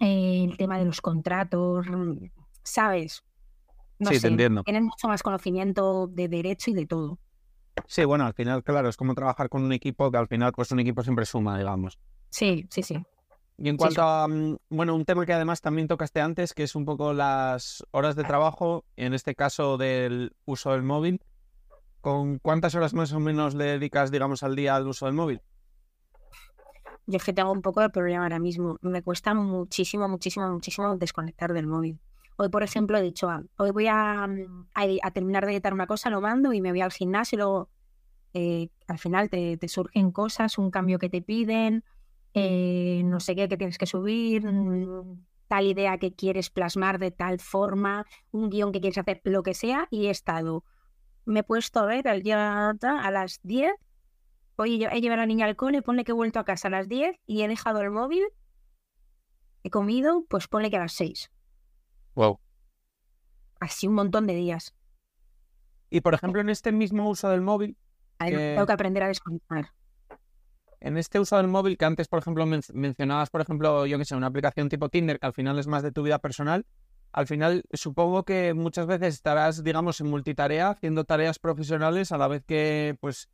Speaker 2: Eh, el tema de los contratos, ¿sabes? No
Speaker 3: Sí, te
Speaker 2: sé,
Speaker 3: entiendo.
Speaker 2: Tienen mucho más conocimiento de derecho y de todo.
Speaker 3: Sí, bueno, al final, claro, es como trabajar con un equipo que al final, pues un equipo siempre suma, digamos.
Speaker 2: Sí, sí, sí.
Speaker 3: Y en cuanto a, mm, bueno, un tema que además también tocaste antes, que es un poco las horas de trabajo, en este caso del uso del móvil. ¿Con cuántas horas más o menos le dedicas, digamos, al día al uso del móvil?
Speaker 2: Yo es que tengo un poco de problema ahora mismo. Me cuesta muchísimo, muchísimo, muchísimo desconectar del móvil. Hoy, por ejemplo, he dicho, ah, hoy voy a, mm, a, terminar de editar una cosa, lo mando y me voy al gimnasio y luego eh, al final te, surgen cosas, un cambio que te piden, eh, no sé qué que tienes que subir, mm, tal idea que quieres plasmar de tal forma, un guion que quieres hacer, lo que sea, y he estado, me he puesto a ver al día a las 10 Oye, he llevado a la niña al cole, ponle que he vuelto a casa a las 10 y he dejado el móvil, he comido, pues ponle que a las 6.
Speaker 3: Wow.
Speaker 2: Así un montón de días.
Speaker 3: Y por ejemplo, en este mismo uso del móvil, Que-
Speaker 2: Tengo que aprender a desconectar.
Speaker 3: en este uso del móvil que antes, por ejemplo, men- mencionabas, por ejemplo, yo que sé, una aplicación tipo Tinder, que al final es más de tu vida personal, al final supongo que muchas veces estarás, digamos, en multitarea, haciendo tareas profesionales a la vez que, pues,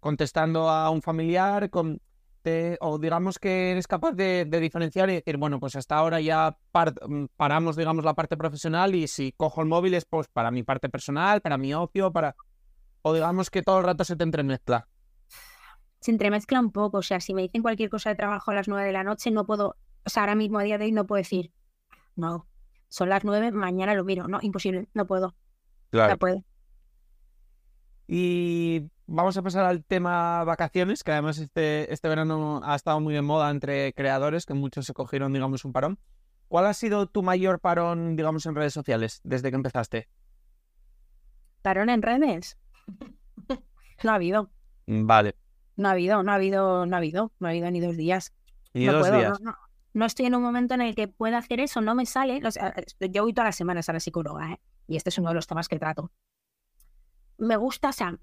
Speaker 3: contestando a un familiar, con, te- o digamos que eres capaz de, de diferenciar y decir, bueno, pues hasta ahora ya par- mm, paramos, digamos, la parte profesional y si cojo el móvil es pues para mi parte personal, para mi ocio, para... O digamos que todo el rato se te entremezcla.
Speaker 2: Se entremezcla un poco. O sea, si me dicen cualquier cosa de trabajo a las 9 de la noche, no puedo. O sea, ahora mismo a día de hoy no puedo decir, no, son las 9, mañana lo miro. No, imposible, no puedo. No puedo.
Speaker 3: Y vamos a pasar al tema vacaciones, que además este, este verano ha estado muy de moda entre creadores, que muchos se cogieron, digamos, un parón. ¿Cuál ha sido tu mayor parón, digamos, en redes sociales desde que empezaste?
Speaker 2: ¿Parón en redes? No ha habido.
Speaker 3: Vale.
Speaker 2: No ha habido, no ha habido, no ha habido, no ha habido ni dos días.
Speaker 3: Y
Speaker 2: no
Speaker 3: dos
Speaker 2: puedo,
Speaker 3: días.
Speaker 2: No, no. No estoy en un momento en el que pueda hacer eso, no me sale. O sea, yo voy todas las semanas a la psicóloga, ¿eh? y este es uno de los temas que trato. Me gusta, o sea,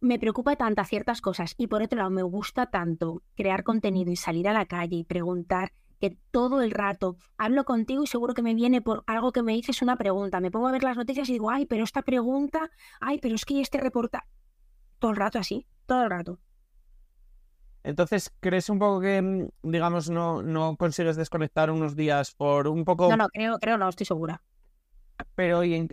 Speaker 2: me preocupa tanto ciertas cosas y por otro lado me gusta tanto crear contenido y salir a la calle y preguntar que todo el rato hablo contigo y seguro que me viene por algo que me dices una pregunta. Me pongo a ver las noticias y digo, ay, pero esta pregunta, ay, pero es que este reportaje. Todo el rato así, todo el rato.
Speaker 3: Entonces, ¿crees un poco que, mm, digamos, no, no consigues desconectar unos días por un poco...
Speaker 2: No, no, creo, creo, no, estoy segura.
Speaker 3: Pero, y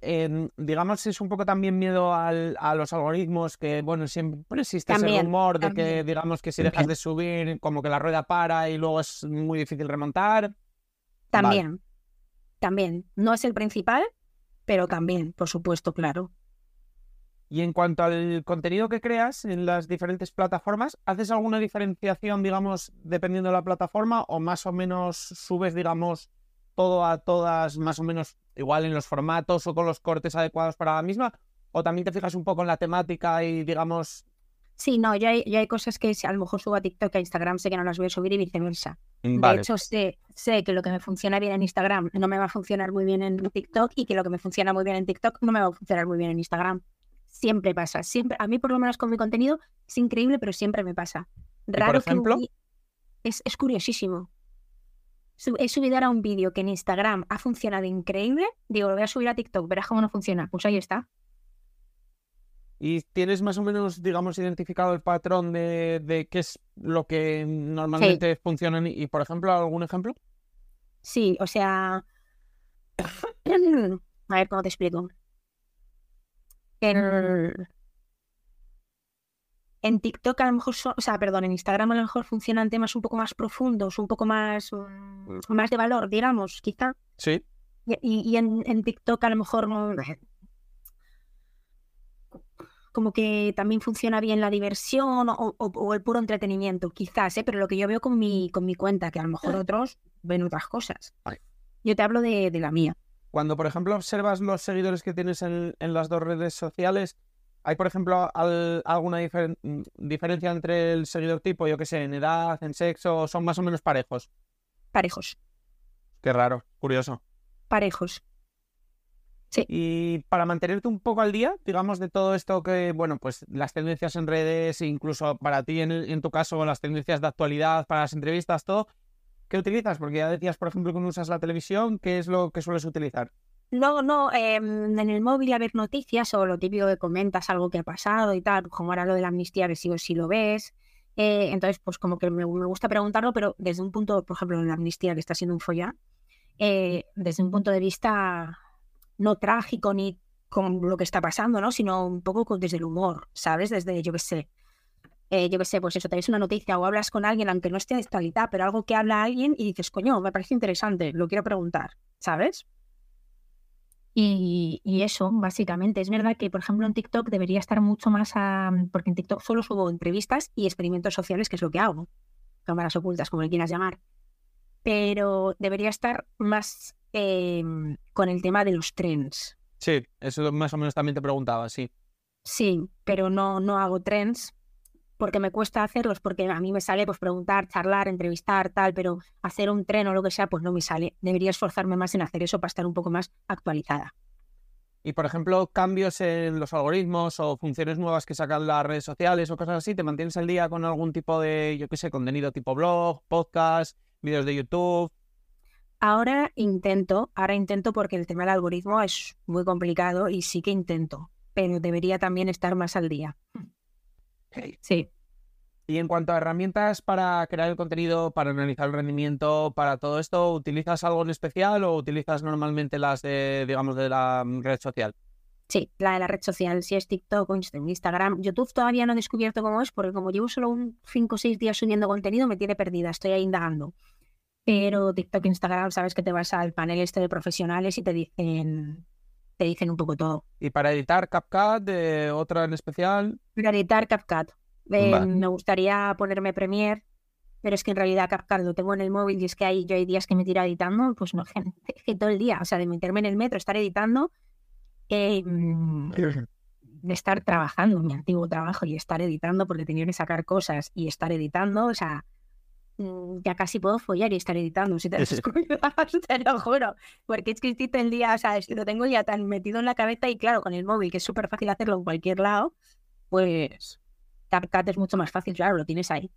Speaker 3: digamos, es un poco también miedo al- a los algoritmos, que, bueno, siempre existe ese
Speaker 2: También,
Speaker 3: rumor de que, digamos, que si dejas de subir, como que la rueda para y luego es muy difícil remontar. Vale.
Speaker 2: También, también. No es el principal, pero también, por supuesto, claro.
Speaker 3: Y en cuanto al contenido que creas en las diferentes plataformas, ¿haces alguna diferenciación, digamos, dependiendo de la plataforma o más o menos subes, digamos, todo a todas más o menos igual en los formatos o con los cortes adecuados para la misma? ¿O también te fijas un poco en la temática y, digamos,
Speaker 2: Sí, no, ya hay, ya hay cosas que a lo mejor subo a TikTok, a Instagram, sé que no las voy a subir y viceversa.
Speaker 3: vale,
Speaker 2: De hecho, sé, sé que lo que me funciona bien en Instagram no me va a funcionar muy bien en TikTok y que lo que me funciona muy bien en TikTok no me va a funcionar muy bien en Instagram. Siempre pasa, siempre. A mí, por lo menos con mi contenido, es increíble, pero siempre me pasa.
Speaker 3: por
Speaker 2: Raro que un
Speaker 3: ejemplo?
Speaker 2: es, es curiosísimo. He subido ahora un vídeo que en Instagram ha funcionado increíble. Digo, lo voy a subir a TikTok, verás cómo no funciona. Pues ahí está.
Speaker 3: ¿Y tienes más o menos, digamos, identificado el patrón de, de qué es lo que normalmente funciona? Y, por ejemplo, algún ejemplo?
Speaker 2: Sí, o sea. A ver cómo te explico. En, en TikTok a lo mejor, son- o sea, perdón, en Instagram a lo mejor funcionan temas un poco más profundos, un poco más, mm, más de valor, digamos, quizá.
Speaker 3: Sí.
Speaker 2: Y, y- en, en TikTok a lo mejor no- como que también funciona bien la diversión o, o- o el puro entretenimiento, quizás, ¿eh? pero lo que yo veo con mi, con mi cuenta, que a lo mejor otros ven otras cosas.
Speaker 3: Ay.
Speaker 2: Yo te hablo de, de la mía.
Speaker 3: Cuando, por ejemplo, observas los seguidores que tienes en, en las dos redes sociales, ¿hay, por ejemplo, al- alguna difer- mm, diferencia entre el seguidor tipo, yo qué sé, en edad, en sexo, son más o menos parejos?
Speaker 2: Parejos,
Speaker 3: Qué raro, curioso.
Speaker 2: parejos.
Speaker 3: Y para mantenerte un poco al día, digamos, de todo esto que, bueno, pues las tendencias en redes, incluso para ti, en, el- en tu caso, las tendencias de actualidad, para las entrevistas, todo, ¿qué utilizas? Porque ya decías, por ejemplo, que no usas la televisión, ¿qué es lo que sueles utilizar?
Speaker 2: No, no, em, en el móvil a ver noticias o lo típico que comentas algo que ha pasado y tal, como ahora lo de la amnistía, que si, si lo ves. Eh, entonces, pues como que me, me gusta preguntarlo, pero desde un punto, por ejemplo, en la amnistía, que está siendo un follón, eh, desde un punto de vista no trágico ni con lo que está pasando, ¿no? Sino un poco con- desde el humor, ¿sabes? Desde, yo qué sé, eh, yo qué sé, pues eso, te ves una noticia o hablas con alguien, aunque no esté de actualidad, pero algo que habla alguien y dices, coño, me parece interesante, lo quiero preguntar, ¿sabes? Y, y eso, básicamente. Es verdad que, por ejemplo, en TikTok debería estar mucho más a... Porque en TikTok solo subo entrevistas y experimentos sociales, que es lo que hago. Cámaras ocultas, como le quieras llamar. Pero debería estar más eh, con el tema de los trends.
Speaker 3: Sí, eso más o menos también te preguntaba, sí.
Speaker 2: Sí, pero no, no hago trends. Porque me cuesta hacerlos, porque a mí me sale pues preguntar, charlar, entrevistar, tal, pero hacer un tren o lo que sea, pues no me sale. Debería esforzarme más en hacer eso para estar un poco más actualizada.
Speaker 3: Y por ejemplo, cambios en los algoritmos o funciones nuevas que sacan las redes sociales o cosas así, ¿te mantienes al día con algún tipo de, yo qué sé, contenido tipo blog, podcast, vídeos de YouTube?
Speaker 2: Ahora intento, ahora intento porque el tema del algoritmo es muy complicado y sí que intento, pero debería también estar más al día. Sí.
Speaker 3: Y en cuanto a herramientas para crear el contenido, para analizar el rendimiento, para todo esto, ¿utilizas algo en especial o utilizas normalmente las de, digamos, de la mm, red social?
Speaker 2: Sí, la de la red social, si es TikTok o Instagram. YouTube todavía no he descubierto cómo es, porque como llevo solo un 5 o 6 días subiendo contenido, me tiene perdida, estoy ahí indagando. Pero TikTok, Instagram, sabes que te vas al panel este de profesionales y te dicen te dicen un poco todo.
Speaker 3: ¿Y para editar CapCut, de otra en especial?
Speaker 2: Para editar CapCut. Eh, me gustaría ponerme Premiere, pero es que en realidad CapCut lo tengo en el móvil y es que hay, yo hay días que me tiro editando, pues no, que todo el día, o sea, de meterme en el metro, estar editando, eh, de estar trabajando, mi antiguo trabajo y estar editando porque tenía que sacar cosas y estar editando, o sea, Mm, ya casi puedo follar y estar editando si te descuidas, te lo juro. Porque es que estoy el día, o sea, lo tengo ya tan metido en la cabeza y claro, con el móvil, que es súper fácil hacerlo en cualquier lado, pues CapCut es mucho más fácil, claro, lo tienes ahí.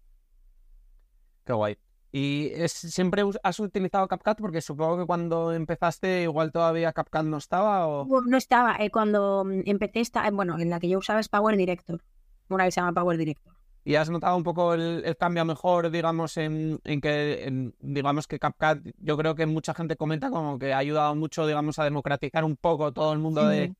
Speaker 3: Qué guay. ¿Y es, siempre has utilizado CapCut? Porque supongo que cuando empezaste igual todavía CapCut no estaba o...
Speaker 2: No estaba, eh, cuando mm, empecé, esta, eh, bueno, en la que yo usaba es Power Director, una que se llama Power Director.
Speaker 3: ¿Y has notado un poco el, cambio mejor, digamos, en, que, digamos que CapCut, yo creo que mucha gente comenta como que ha ayudado mucho, digamos, a democratizar un poco todo el mundo de...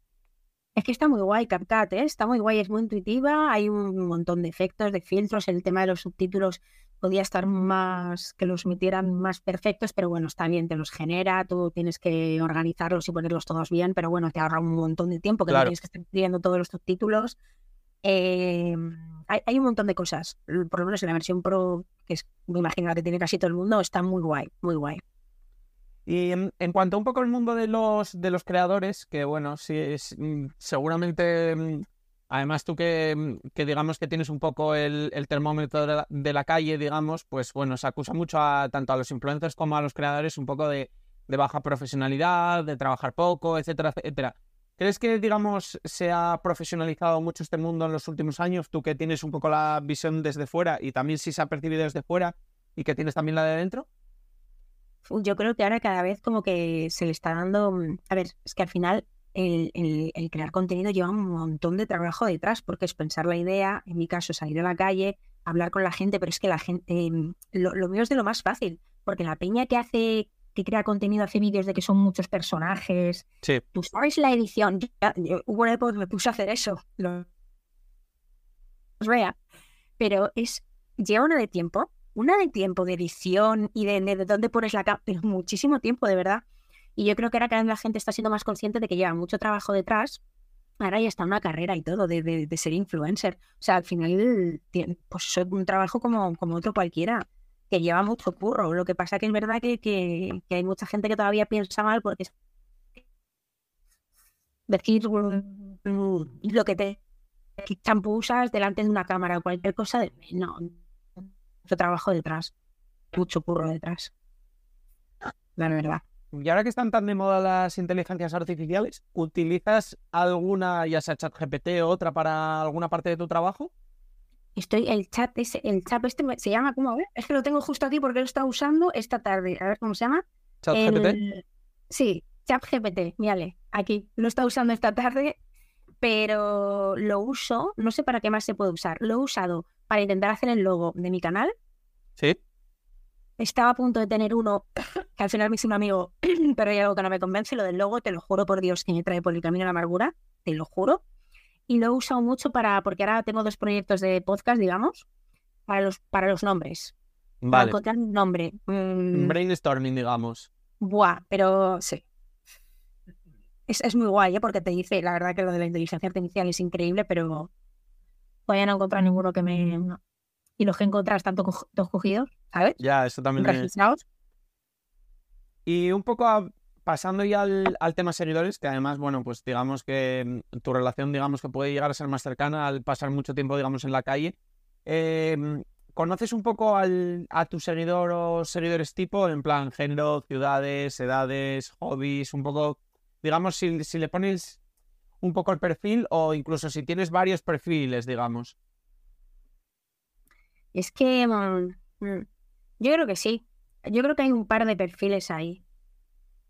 Speaker 2: Es que está muy guay CapCut, ¿eh? está muy guay, es muy intuitiva, hay un montón de efectos, de filtros, el tema de los subtítulos podía estar más, que los metieran más perfectos, pero bueno, está bien, te los genera, tú tienes que organizarlos y ponerlos todos bien, pero bueno, te ahorra un montón de tiempo que no tienes que estar pidiendo todos los subtítulos. Eh, hay, un montón de cosas. Por lo menos en la versión Pro, que es, me imagino que tiene casi todo el mundo, está muy guay, muy guay.
Speaker 3: Y en, cuanto a un poco el mundo de los, de los creadores, que bueno, sí, es, mm, seguramente, mm, además tú que, mm, que, digamos que tienes un poco el, termómetro de la, calle, digamos, pues bueno, se acusa mucho a, tanto a los influencers como a los creadores un poco de baja profesionalidad, de trabajar poco, etcétera, etcétera. ¿Crees que, digamos, se ha profesionalizado mucho este mundo en los últimos años? Tú que tienes un poco la visión desde fuera y también si se ha percibido desde fuera y que tienes también la de dentro.
Speaker 2: Yo creo que ahora cada vez como que se le está dando... Mm, a ver, es que al final el, crear contenido lleva un montón de trabajo detrás, porque es pensar la idea, en mi caso salir a la calle, hablar con la gente, pero es que la gente, mm, lo, lo mío es de lo más fácil, porque la peña que hace que crea contenido, hace vídeos de que son muchos personajes.
Speaker 3: Sí.
Speaker 2: Tú sabes la edición. hubo una época que me puse a hacer eso. Lo vea. Pero es. Lleva una de tiempo. Una de tiempo de edición y de, de, dónde pones la cámara. Pero muchísimo tiempo, de verdad. Y yo creo que ahora cada vez la gente está siendo más consciente de que lleva mucho trabajo detrás. Ahora ya está una carrera y todo de, de, ser influencer. O sea, al final, pues es un trabajo como, como otro cualquiera que lleva mucho curro. Lo que pasa que es verdad que, que, hay mucha gente que todavía piensa mal porque decir lo que te champú usas delante de una cámara o cualquier cosa, no, mucho trabajo detrás, mucho curro detrás. La verdad.
Speaker 3: Y ahora que están tan de moda las inteligencias artificiales, ¿utilizas alguna, ya sea ChatGPT o otra, para alguna parte de tu trabajo?
Speaker 2: Estoy, el chat ese, el chat este se llama, ¿cómo? A ver, es que lo tengo justo aquí porque lo está usando esta tarde. A ver cómo se llama.
Speaker 3: ¿Chat GPT?
Speaker 2: Sí, chat GPT, mírale, aquí. Lo está usando esta tarde, pero lo uso, no sé para qué más se puede usar. Lo he usado para intentar hacer el logo de mi canal.
Speaker 3: Sí.
Speaker 2: Estaba a punto de tener uno que al final me hizo un amigo, pero hay algo que no me convence. Lo del logo, te lo juro por Dios que me trae por el camino de la amargura, te lo juro y lo he usado mucho para, porque ahora tengo dos proyectos de podcast, digamos, para los, para los nombres.
Speaker 3: Vale.
Speaker 2: Para encontrar un nombre. Mm.
Speaker 3: Brainstorming, digamos.
Speaker 2: Buah, pero sí. Es, es muy guay, ¿eh? porque te dice, la verdad que lo de la inteligencia artificial es increíble, pero todavía no he encontrado ninguno que me... Y los que he encontrado están todos cogidos, ¿sabes?
Speaker 3: Ya, eso también.
Speaker 2: Registrados.
Speaker 3: Y un poco a, pasando ya al, tema seguidores, que además, bueno, pues digamos que mm, tu relación, digamos que puede llegar a ser más cercana al pasar mucho tiempo, digamos, en la calle. em, ¿conoces un poco al, a tu seguidor o seguidores tipo, en plan género, ciudades, edades, hobbies, un poco, digamos, si, si le pones un poco el perfil o incluso si tienes varios perfiles, digamos?
Speaker 2: Es que mm, mm, yo creo que sí. Yo creo que hay un par de perfiles ahí.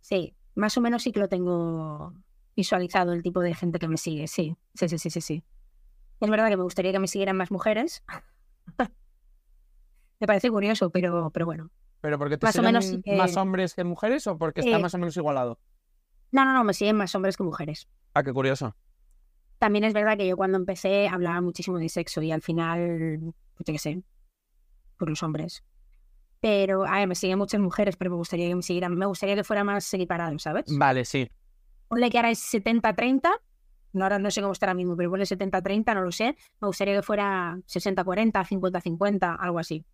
Speaker 2: Sí, más o menos sí que lo tengo visualizado el tipo de gente que me sigue. Sí, sí, sí, sí, sí. sí. Es verdad que me gustaría que me siguieran más mujeres. me parece curioso, pero, pero bueno.
Speaker 3: ¿Pero porque te más siguen menos, más hombres que mujeres o porque está eh, más o menos igualado?
Speaker 2: No, no, no, me siguen más hombres que mujeres.
Speaker 3: Ah, qué curioso.
Speaker 2: También es verdad que yo cuando empecé hablaba muchísimo de sexo y al final, pues qué sé, por los hombres. Pero, a ver, me siguen muchas mujeres, pero me gustaría que me siguieran, me gustaría que fuera más equiparado, ¿sabes?
Speaker 3: Vale, sí.
Speaker 2: Ponle que ahora es 70-30, no, ahora no sé cómo está ahora mismo, pero ponle 70-30, no lo sé. Me gustaría que fuera 60-40, 50-50, algo así.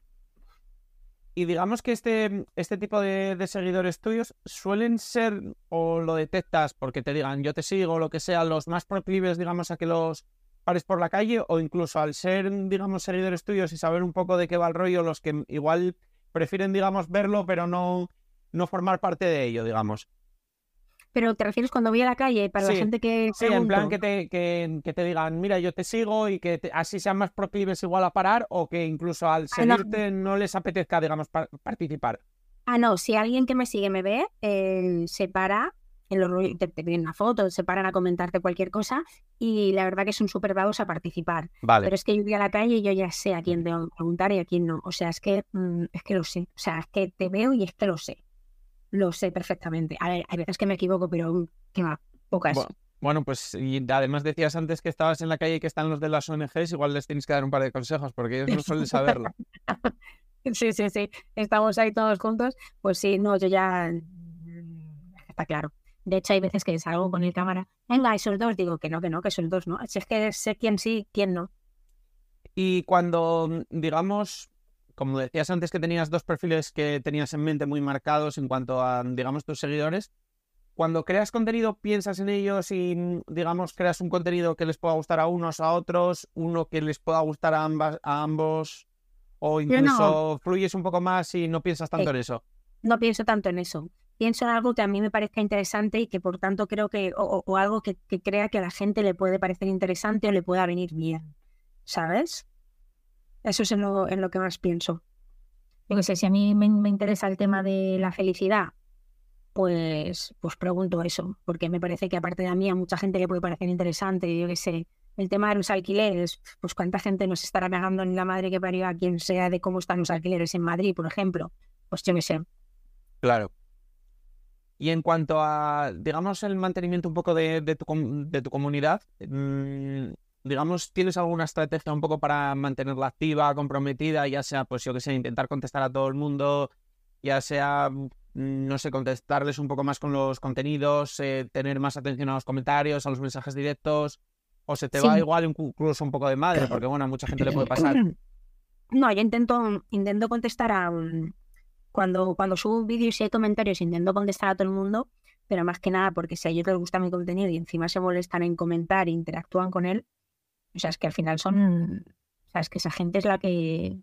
Speaker 3: Y digamos que este, este tipo de, de, seguidores tuyos suelen ser, o lo detectas porque te digan yo te sigo, lo que sea, los más proclives, digamos, a que los pares por la calle, o incluso al ser, digamos, seguidores tuyos y saber un poco de qué va el rollo, los que igual prefieren, digamos, verlo, pero no, no formar parte de ello, digamos.
Speaker 2: Pero te refieres cuando voy a la calle, para la gente que.
Speaker 3: Sí, en plan que te, que, te digan, mira, yo te sigo y que así sean más proclives igual a parar o que incluso al ah, seguirte no. les apetezca, digamos, participar.
Speaker 2: Ah, no, si alguien que me sigue me ve, eh, se para, en los, te, te, piden una foto, se paran a comentarte cualquier cosa y la verdad que son súper dados a participar.
Speaker 3: Vale.
Speaker 2: Pero es que yo voy a la calle y yo ya sé a quién tengo que preguntar y a quién no. O sea, es que, mm, es que lo sé. O sea, es que te veo y es que lo sé lo sé perfectamente. A ver, hay veces que me equivoco, pero que va, pocas.
Speaker 3: Bueno, pues y además decías antes que estabas en la calle y que están los de las ONGs, igual les tienes que dar un par de consejos porque ellos no suelen saberlo.
Speaker 2: sí, sí, sí. Estamos ahí todos juntos. Pues sí, no, yo ya está claro. De hecho, hay veces que salgo con el cámara, venga, esos dos, digo que no, que no, que son dos, ¿no? Si es que sé quién sí, quién no.
Speaker 3: Y cuando, digamos, como decías antes que tenías dos perfiles que tenías en mente muy marcados en cuanto a, digamos, tus seguidores, cuando creas contenido, piensas en ellos y, digamos, creas un contenido que les pueda gustar a unos, a otros, uno que les pueda gustar a, ambas, a ambos, o incluso fluyes un poco más y no piensas tanto en eso.
Speaker 2: No pienso tanto en eso. Pienso en algo que a mí me parezca interesante y que por tanto creo que, o, algo que, que crea que a la gente le puede parecer interesante o le pueda venir bien. ¿Sabes? Eso es en lo, en lo que más pienso. Yo qué sé, si a mí me, interesa el tema de la felicidad, pues, pues pregunto eso, porque me parece que aparte de mí a mucha gente le puede parecer interesante, yo qué sé, el tema de los alquileres, pues cuánta gente nos estará pegando en la madre que parió a quien sea de cómo están los alquileres en Madrid, por ejemplo, pues yo qué sé.
Speaker 3: Claro. Y en cuanto a, digamos, el mantenimiento un poco de, de, tu, de tu, comunidad, mmm, digamos, ¿tienes alguna estrategia un poco para mantenerla activa, comprometida, ya sea, pues yo que sé, intentar contestar a todo el mundo, ya sea, mm, no sé, contestarles un poco más con los contenidos, eh, tener más atención a los comentarios, a los mensajes directos, o se te va igual incluso un poco de madre, porque bueno, a mucha gente le puede pasar.
Speaker 2: No, yo intento, intento contestar a... Cuando, cuando subo un vídeo y si hay comentarios, intento contestar a todo el mundo, pero más que nada porque si a ellos les gusta mi contenido y encima se molestan en comentar e interactúan con él, o sea, es que al final son, o sea, es que esa gente es la que,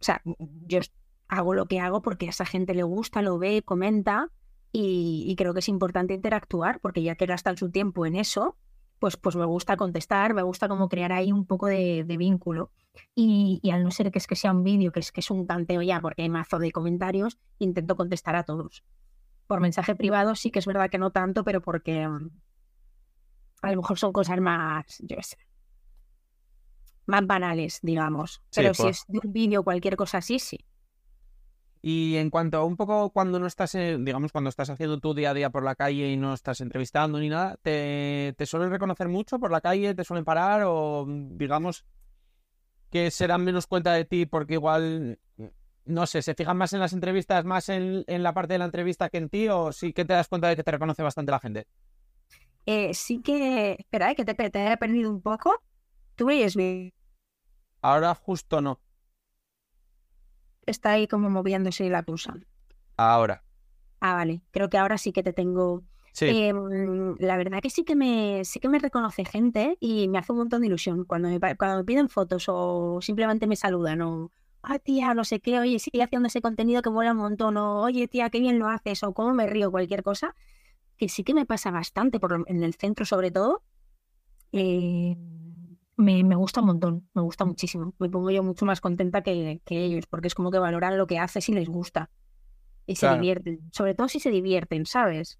Speaker 2: o sea, yo hago lo que hago porque a esa gente le gusta, lo ve, comenta y, creo que es importante interactuar porque ya que gastan su tiempo en eso, pues, pues me gusta contestar, me gusta como crear ahí un poco de, vínculo. Y, al no ser que es que sea un vídeo, que es que es un tanteo ya porque hay mazo de comentarios, intento contestar a todos. Por mensaje privado sí que es verdad que no tanto, pero porque a lo mejor son cosas más, yo sé, más banales, digamos. Pero si es de un vídeo o cualquier cosa así, sí.
Speaker 3: Y en cuanto a un poco cuando no estás, digamos, cuando estás haciendo tu día a día por la calle y no estás entrevistando ni nada, ¿te, te suelen reconocer mucho por la calle? ¿Te suelen parar? O digamos que se dan menos cuenta de ti porque igual, no sé, se fijan más en las entrevistas, más en, en la parte de la entrevista que en ti? ¿O sí que te das cuenta de que te reconoce bastante la gente?
Speaker 2: Eh, sí que. Espera, eh, que te, te he perdido un poco. ¿Tú veis bien?
Speaker 3: Ahora justo no.
Speaker 2: Está ahí como moviéndose la cosa.
Speaker 3: Ahora.
Speaker 2: Ah, vale. Creo que ahora sí que te tengo. Em, la verdad que sí que me sí que me reconoce gente y me hace un montón de ilusión cuando me, cuando me piden fotos o simplemente me saludan o ah tía no sé qué oye sigue haciendo ese contenido que mola un montón o oye tía qué bien lo haces o cómo me río cualquier cosa que sí que me pasa bastante por en el centro sobre todo eh, me, me, gusta un montón me gusta muchísimo. Me pongo yo mucho más contenta que, que ellos porque es como que valoran lo que haces y les gusta y se divierten sobre todo si se divierten sabes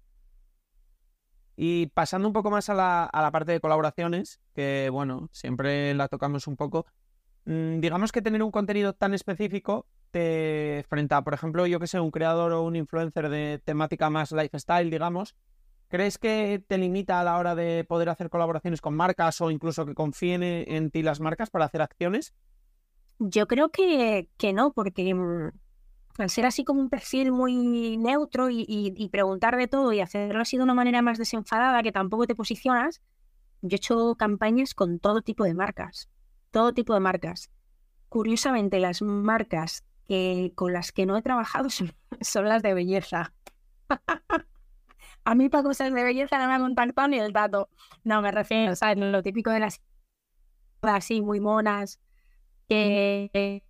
Speaker 3: y pasando un poco más a la, a la parte de colaboraciones, que bueno, siempre la tocamos un poco, mm, digamos que tener un contenido tan específico te frente a, por ejemplo, yo que sé, un creador o un influencer de temática más lifestyle, digamos, ¿crees que te limita a la hora de poder hacer colaboraciones con marcas o incluso que confíen en ti las marcas para hacer acciones?
Speaker 2: Yo creo que, que no, porque mm, al ser así como un perfil muy neutro y, preguntar de todo y hacerlo así de una manera más desenfadada que tampoco te posicionas, yo he hecho campañas con todo tipo de marcas, todo tipo de marcas. Curiosamente, las marcas que, con las que no he trabajado son, las de belleza. A mí para cosas de belleza no me han contactado ni el dato. No, me refiero, ¿sabes? Lo típico de las así muy monas, que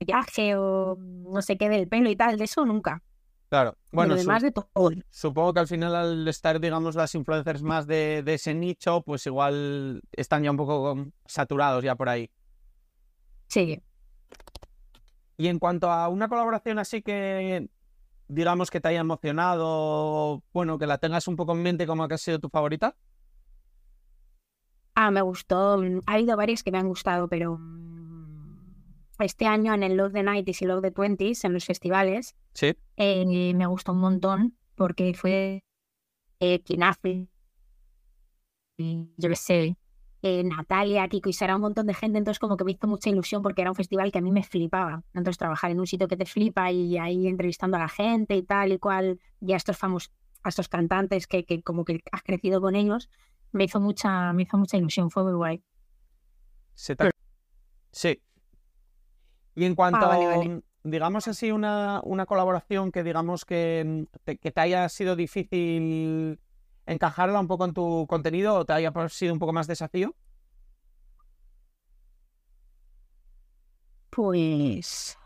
Speaker 2: viaje o no sé qué del pelo y tal, de eso nunca.
Speaker 3: Claro, bueno,
Speaker 2: además de todo.
Speaker 3: Supongo que al final al estar, digamos, las influencers más de, ese nicho, pues igual están ya un poco saturados ya por ahí.
Speaker 2: Sí.
Speaker 3: Y en cuanto a una colaboración así que, digamos, que te haya emocionado, bueno, que la tengas un poco en mente como que ha sido tu favorita.
Speaker 2: Ah, me gustó. Ha habido varias que me han gustado, pero este año en el Love the 90s y Love the 20s, en los festivales,
Speaker 3: sí.
Speaker 2: Eh, me gustó un montón porque fue eh, quien hace, yo qué sé, eh, Natalia, Kiko y Sara, un montón de gente, entonces como que me hizo mucha ilusión porque era un festival que a mí me flipaba. Entonces trabajar en un sitio que te flipa y ahí entrevistando a la gente y tal y cual, y a estos famosos, a estos cantantes que, que como que has crecido con ellos, me hizo mucha, me hizo mucha ilusión, fue muy guay.
Speaker 3: Sí, y en ah, cuanto a, digamos así, una, una, colaboración que digamos que te, que te haya sido difícil encajarla un poco en tu contenido o te haya sido un poco más desafío.
Speaker 2: Pues...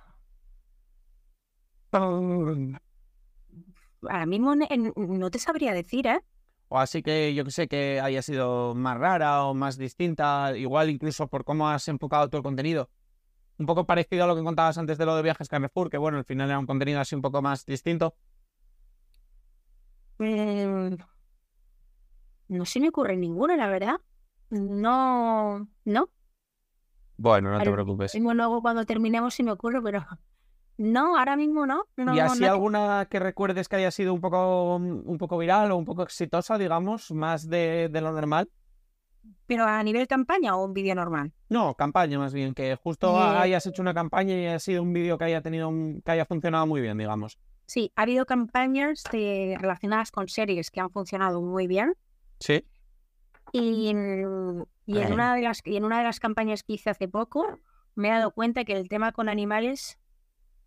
Speaker 2: Ahora mismo no te sabría decir, ¿eh?
Speaker 3: O así que yo que sé que haya sido más rara o más distinta, igual incluso por cómo has enfocado todo el contenido un poco parecido a lo que contabas antes de lo de viajes Carrefour, que bueno, al final era un contenido así un poco más distinto.
Speaker 2: Mm, no se me ocurre ninguna, la verdad. No, no.
Speaker 3: Bueno, no te preocupes.
Speaker 2: luego cuando terminemos si me ocurre, pero no, ahora mismo no.
Speaker 3: ¿Y así alguna que recuerdes que haya sido un poco, un poco viral o un poco exitosa, digamos, más de, de lo normal?
Speaker 2: ¿Pero a nivel campaña o un vídeo normal?
Speaker 3: No, campaña más bien, que justo hayas hecho una campaña y haya sido un vídeo que haya tenido que haya funcionado muy bien, digamos.
Speaker 2: Sí, ha habido campañas relacionadas con series que han funcionado muy bien.
Speaker 3: Sí.
Speaker 2: Y, en, una de las, y en una de las campañas que hice hace poco, me he dado cuenta que el tema con animales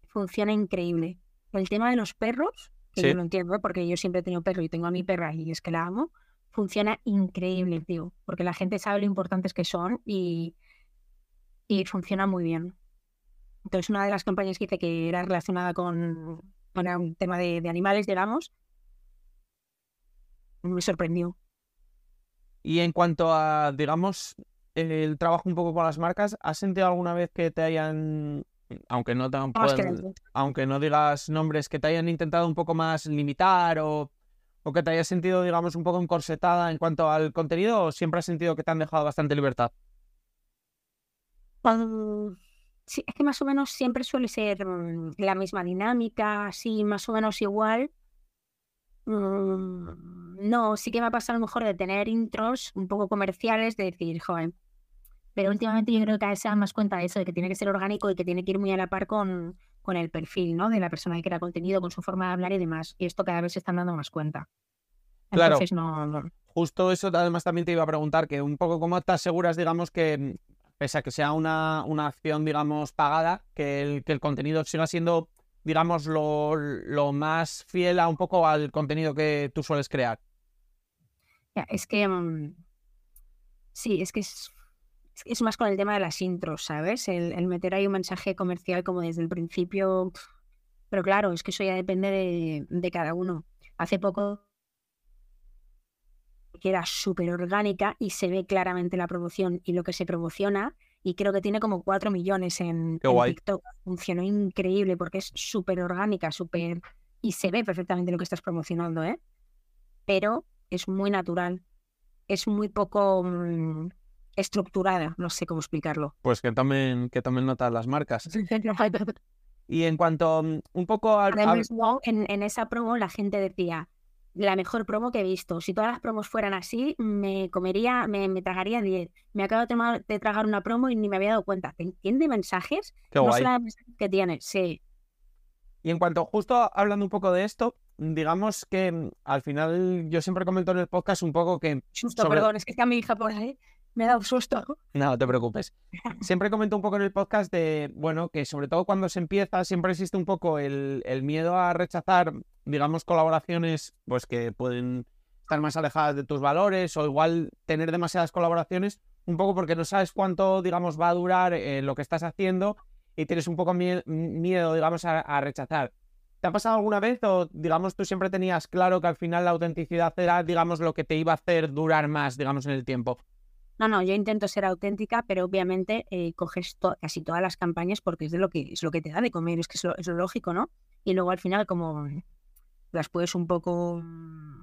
Speaker 2: funciona increíble. El tema de los perros, que yo no entiendo, porque yo siempre he tenido perro y tengo a mi perra y es que la amo funciona increíble, tío, porque la gente sabe lo importantes que son y, y funciona muy bien. Entonces, una de las campañas que hice que era relacionada con, un tema de, animales, digamos, me sorprendió.
Speaker 3: Y en cuanto a, digamos, el trabajo un poco con las marcas, ¿has sentido alguna vez que te hayan, aunque no, te, aunque no digas nombres, que te hayan intentado un poco más limitar o o que te hayas sentido, digamos, un poco encorsetada en cuanto al contenido o siempre has sentido que te han dejado bastante libertad?
Speaker 2: sí, es que más o menos siempre suele ser mm, la misma dinámica, así más o menos igual. Mm, no, sí que me ha pasado a lo mejor de tener intros un poco comerciales, de decir, joven. Pero últimamente yo creo que cada vez se dan más cuenta de eso, de que tiene que ser orgánico y que tiene que ir muy a la par con, con el perfil, ¿no? De la persona que crea contenido, con su forma de hablar y demás. Y esto cada vez se están dando más cuenta.
Speaker 3: claro. Justo eso además también te iba a preguntar, que un poco cómo te aseguras, digamos, que pese a que sea una, una acción, digamos, pagada, que el, que el contenido siga siendo, digamos, lo, lo más fiel a un poco al contenido que tú sueles crear.
Speaker 2: Es que mm, sí, es que es, es, más con el tema de las intros, ¿sabes? El, meter ahí un mensaje comercial como desde el principio. Pero claro, es que eso ya depende de, de cada uno. Hace poco que era súper orgánica y se ve claramente la promoción y lo que se promociona. Y creo que tiene como 4 millones en, TikTok. Funcionó increíble porque es súper orgánica, súper. Y se ve perfectamente lo que estás promocionando, ¿eh? Pero es muy natural. Es muy poco mm, estructurada, no sé cómo explicarlo.
Speaker 3: Pues que también, que también notas las marcas. y en cuanto mm, un poco al.
Speaker 2: En, en esa promo la gente decía la mejor promo que he visto. Si todas las promos fueran así, me comería, me, me tragaría 10. Me acabo de, tragar una promo y ni me había dado cuenta. ¿Te entiende mensajes?
Speaker 3: Qué no guay.
Speaker 2: que tiene, sí.
Speaker 3: Y en cuanto, justo hablando un poco de esto, digamos que mm, al final yo siempre comento en el podcast un poco que...
Speaker 2: Susto, perdón, es que está mi hija por ahí me da un susto.
Speaker 3: No, no te preocupes. Siempre comento un poco en el podcast de, bueno, que sobre todo cuando se empieza siempre existe un poco el, el miedo a rechazar, digamos, colaboraciones pues que pueden estar más alejadas de tus valores o igual tener demasiadas colaboraciones, un poco porque no sabes cuánto, digamos, va a durar eh, lo que estás haciendo y tienes un poco miedo, digamos, a rechazar. ¿Te ha pasado alguna vez o, digamos, tú siempre tenías claro que al final la autenticidad era, digamos, lo que te iba a hacer durar más, digamos, en el tiempo?
Speaker 2: No, no, yo intento ser auténtica, pero obviamente eh, coges casi todas las campañas porque es de lo que es lo que te da de comer, es que es lo, lógico, ¿no? Y luego al final como las puedes un poco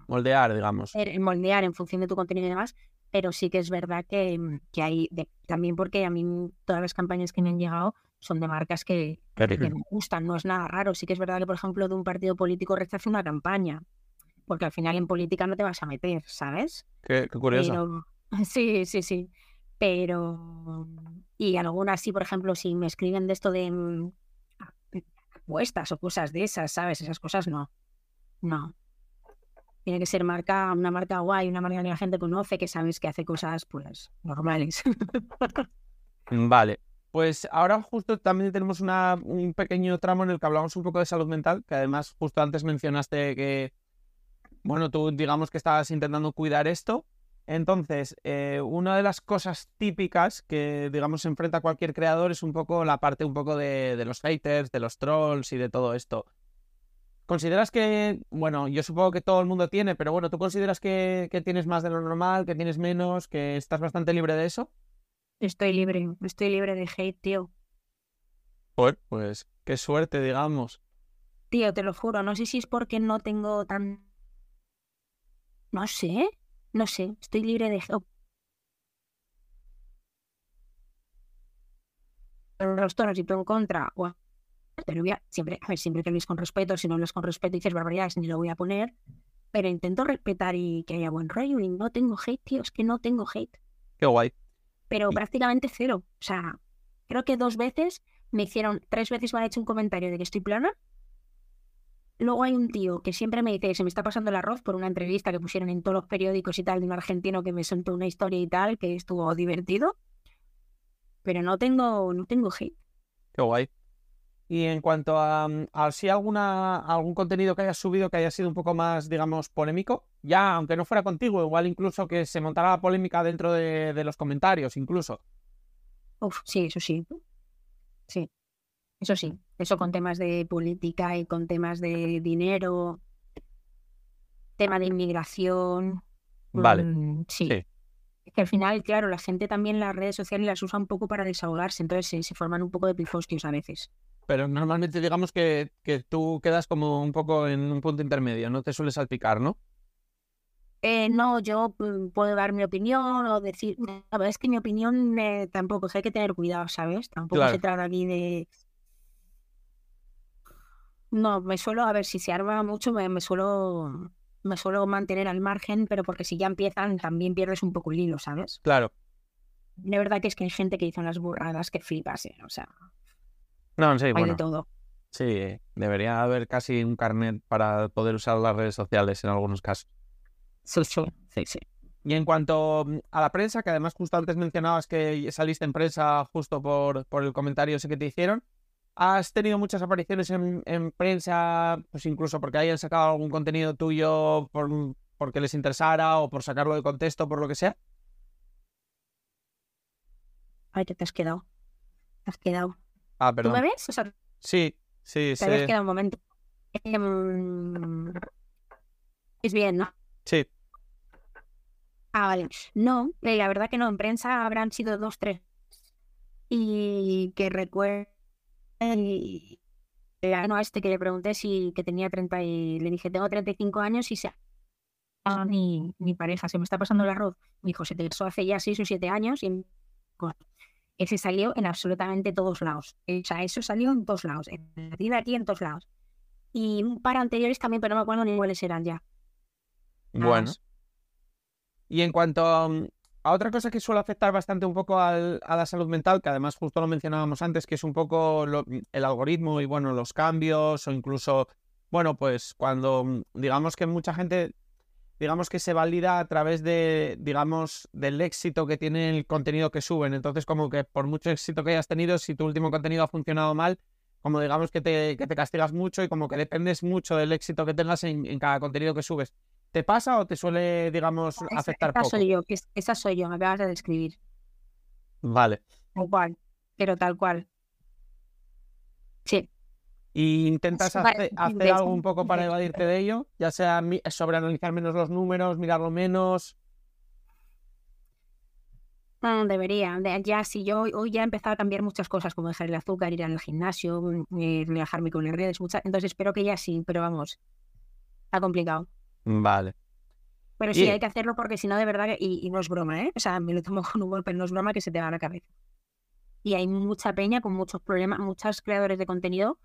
Speaker 3: moldear, digamos.
Speaker 2: Moldear en función de tu contenido y demás, pero sí que es verdad que, mm, que hay también porque a mí todas las campañas que me han llegado son de marcas que, me gustan, no es nada raro. Sí que es verdad que, por ejemplo, de un partido político rechace una campaña, porque al final en política no te vas a meter, ¿sabes?
Speaker 3: Qué, curioso.
Speaker 2: Sí, sí, sí. Pero, y algunas sí, por ejemplo, si me escriben de esto de mm, apuestas o cosas de esas, ¿sabes? Esas cosas no. No. Tiene que ser marca, una marca guay, una marca que la gente conoce, que sabes que hace cosas, pues, normales.
Speaker 3: Mm, vale. Pues ahora justo también tenemos una, un pequeño tramo en el que hablamos un poco de salud mental, que además justo antes mencionaste que, bueno, tú digamos que estabas intentando cuidar esto entonces, eh, una de las cosas típicas que, digamos, enfrenta cualquier creador es un poco la parte un poco de, los haters, de los trolls y de todo esto. ¿Consideras que, bueno, yo supongo que todo el mundo tiene, pero bueno, ¿tú consideras que, tienes más de lo normal, que tienes menos, que estás bastante libre de eso?
Speaker 2: Estoy libre, estoy libre de hate, tío.
Speaker 3: Pues, pues, qué suerte, digamos.
Speaker 2: Tío, te lo juro, no sé si es porque no tengo tan... No sé, no sé, estoy libre de... los tonos y tú en contra, pero voy a, siempre, a ver, siempre que con respeto, si no hablas con respeto y dices barbaridades, ni lo voy a poner, pero intento respetar y que haya buen rollo y no tengo hate, tío, es que no tengo hate.
Speaker 3: Qué guay.
Speaker 2: Pero prácticamente cero. O sea, creo que dos veces me hicieron, tres veces me han hecho un comentario de que estoy plana Luego hay un tío que siempre me dice, se me está pasando el arroz por una entrevista que pusieron en todos los periódicos y tal de un argentino que me soltó una historia y tal, que estuvo divertido. Pero no tengo, no tengo hate.
Speaker 3: Qué guay. Y en cuanto a, mm, si alguna, algún contenido que hayas subido que haya sido un poco más, digamos, polémico, ya, aunque no fuera contigo, igual incluso que se montara la polémica dentro de, de los comentarios, incluso.
Speaker 2: Uf, sí, eso sí. Sí. Eso sí, eso con temas de política y con temas de dinero, tema de inmigración.
Speaker 3: Vale. Mm,
Speaker 2: sí. Es que al final, claro, la gente también las redes sociales las usa un poco para desahogarse, entonces se, forman un poco de pifostios a veces.
Speaker 3: Pero normalmente digamos que, que, tú quedas como un poco en un punto intermedio, no te sueles salpicar, ¿no?
Speaker 2: Eh, no, yo mm, puedo dar mi opinión o decir, la verdad es que mi opinión eh, tampoco, hay que tener cuidado, ¿sabes? Tampoco se trata aquí de, no, me suelo, a ver, si se arma mucho, me, suelo me suelo mantener al margen, pero porque si ya empiezan también pierdes un poco el hilo, ¿sabes?
Speaker 3: Claro.
Speaker 2: De verdad que es que hay gente que dice unas burradas que flipas, ¿eh? O sea.
Speaker 3: No, sí,
Speaker 2: hay
Speaker 3: bueno.
Speaker 2: de todo.
Speaker 3: Sí, debería haber casi un carnet para poder usar las redes sociales en algunos casos.
Speaker 2: Sí, sí, sí, sí.
Speaker 3: Y en cuanto mm, a la prensa, que además justo antes mencionabas que saliste en prensa justo por, por el comentario ese que te hicieron, has tenido muchas apariciones en, prensa, pues incluso porque hayan sacado algún contenido tuyo por, porque les interesara o por sacarlo de contexto, por lo que sea?
Speaker 2: Ay, que te has quedado. Te has quedado.
Speaker 3: Ah,
Speaker 2: ¿Tú
Speaker 3: perdón.
Speaker 2: me ves? O sea,
Speaker 3: Sí, sí,
Speaker 2: te
Speaker 3: sí.
Speaker 2: habías quedado un momento. Em, es bien, ¿no?
Speaker 3: Sí,
Speaker 2: Ah, vale. No, eh, la verdad que no. En prensa habrán sido dos, tres. Y que recuerdo. No, a este que le pregunté si que tenía 30 y le dije, tengo 35 años y se ah, mi, mi pareja, se me está pasando el arroz. Me dijo, se te casó hace ya 6 o 7 años y ese salió en absolutamente todos lados. O sea, eso salió en todos lados. En la tienda aquí en todos lados. Y un par anteriores también, pero no me acuerdo ni cuáles eran ya. Nada
Speaker 3: bueno.
Speaker 2: más.
Speaker 3: Y en cuanto a, mm, a otra cosa que suele afectar bastante un poco al- a la salud mental, que además justo lo mencionábamos antes, que es un poco lo- el algoritmo y bueno, los cambios o incluso, bueno, pues cuando mm, digamos que mucha gente, digamos que se valida a través de, digamos, del éxito que tiene el contenido que suben. Entonces, como que por mucho éxito que hayas tenido, si tu último contenido ha funcionado mal, como digamos que te, que te castigas mucho y como que dependes mucho del éxito que tengas en, en cada contenido que subes. ¿Te pasa o te suele, digamos,
Speaker 2: Esa-
Speaker 3: afectar
Speaker 2: esa
Speaker 3: poco?
Speaker 2: soy yo, esa soy yo, me acabas de describir.
Speaker 3: Vale.
Speaker 2: Tal cual, pero tal cual. Sí,
Speaker 3: ¿Y intentas hacer algo un poco para evadirte de ello? Ya sea sobreanalizar menos los números, mirarlo menos.
Speaker 2: mm, debería. de- ya si yo hoy- ya he empezado a cambiar muchas cosas, como dejar el azúcar, ir al gimnasio, mm, eh, relajarme con las redes, muchas. Entonces espero que ya sí, pero vamos, está complicado.
Speaker 3: Vale.
Speaker 2: Pero sí,
Speaker 3: Y-
Speaker 2: hay que hacerlo porque si no, de verdad, y, y no es broma, ¿eh? O sea, me lo tomo con humor, pero no es broma que se te va a la cabeza. Y hay mucha peña con muchos problemas, muchos creadores de contenido